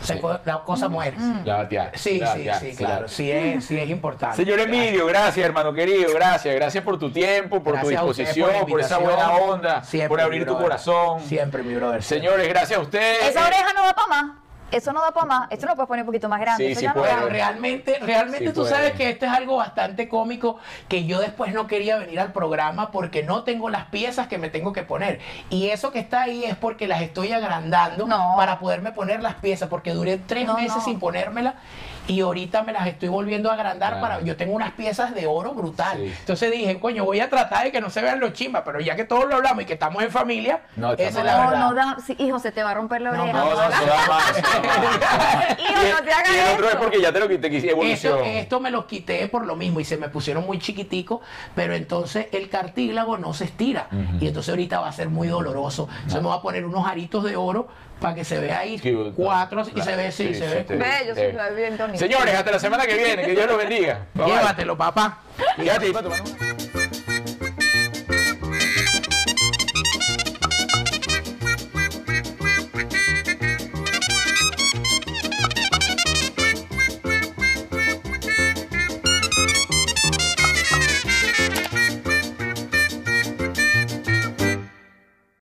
se Sí. co- la cosa muere. La bateada. Sí, la sí, sí, sí, claro. la- Sí es, sí es importante. Señor Emilio, gracias, hermano querido, gracias, gracias por tu tiempo, por Gracias tu disposición, la por, esa buena onda, Siempre, por abrir tu corazón. Siempre, mi brother. Señores, gracias a ustedes. Esa oreja no da para más. Eso no da para más. Esto lo puedes poner un poquito más grande. Sí, Eso sí ya no da. Realmente, realmente Sí tú puede. sabes que esto es algo bastante cómico que yo después no quería venir al programa porque no tengo las piezas que me tengo que poner. Y eso que está ahí es porque las estoy agrandando No. para poderme poner las piezas porque duré tres No, meses no. sin ponérmelas y ahorita me las estoy volviendo a agrandar Claro. para... Yo tengo unas piezas de oro brutal. Sí. Entonces dije, coño, voy a tratar de que no se vean los chimbas, pero ya que todos lo hablamos y que estamos en familia, No, esa es la No, verdad. no da. sí, hijo, se te va a romper la No, oreja. No, no, da más. Hijo, no te hagas y el otro es porque ya te lo quité, evolución. Esto, esto me los quité por lo mismo y se me pusieron muy chiquiticos, pero entonces el cartílago no se estira. Y entonces ahorita va a ser muy doloroso. Entonces me voy a poner unos aritos de oro para que se vea ahí Sí, cuatro y se ve, sí, sí, se sí, ve. te- Bello, sí, bien bonito. Señores, hasta la semana que viene, que Dios los bendiga. Bye, bye. Llévatelo, papá. Mano.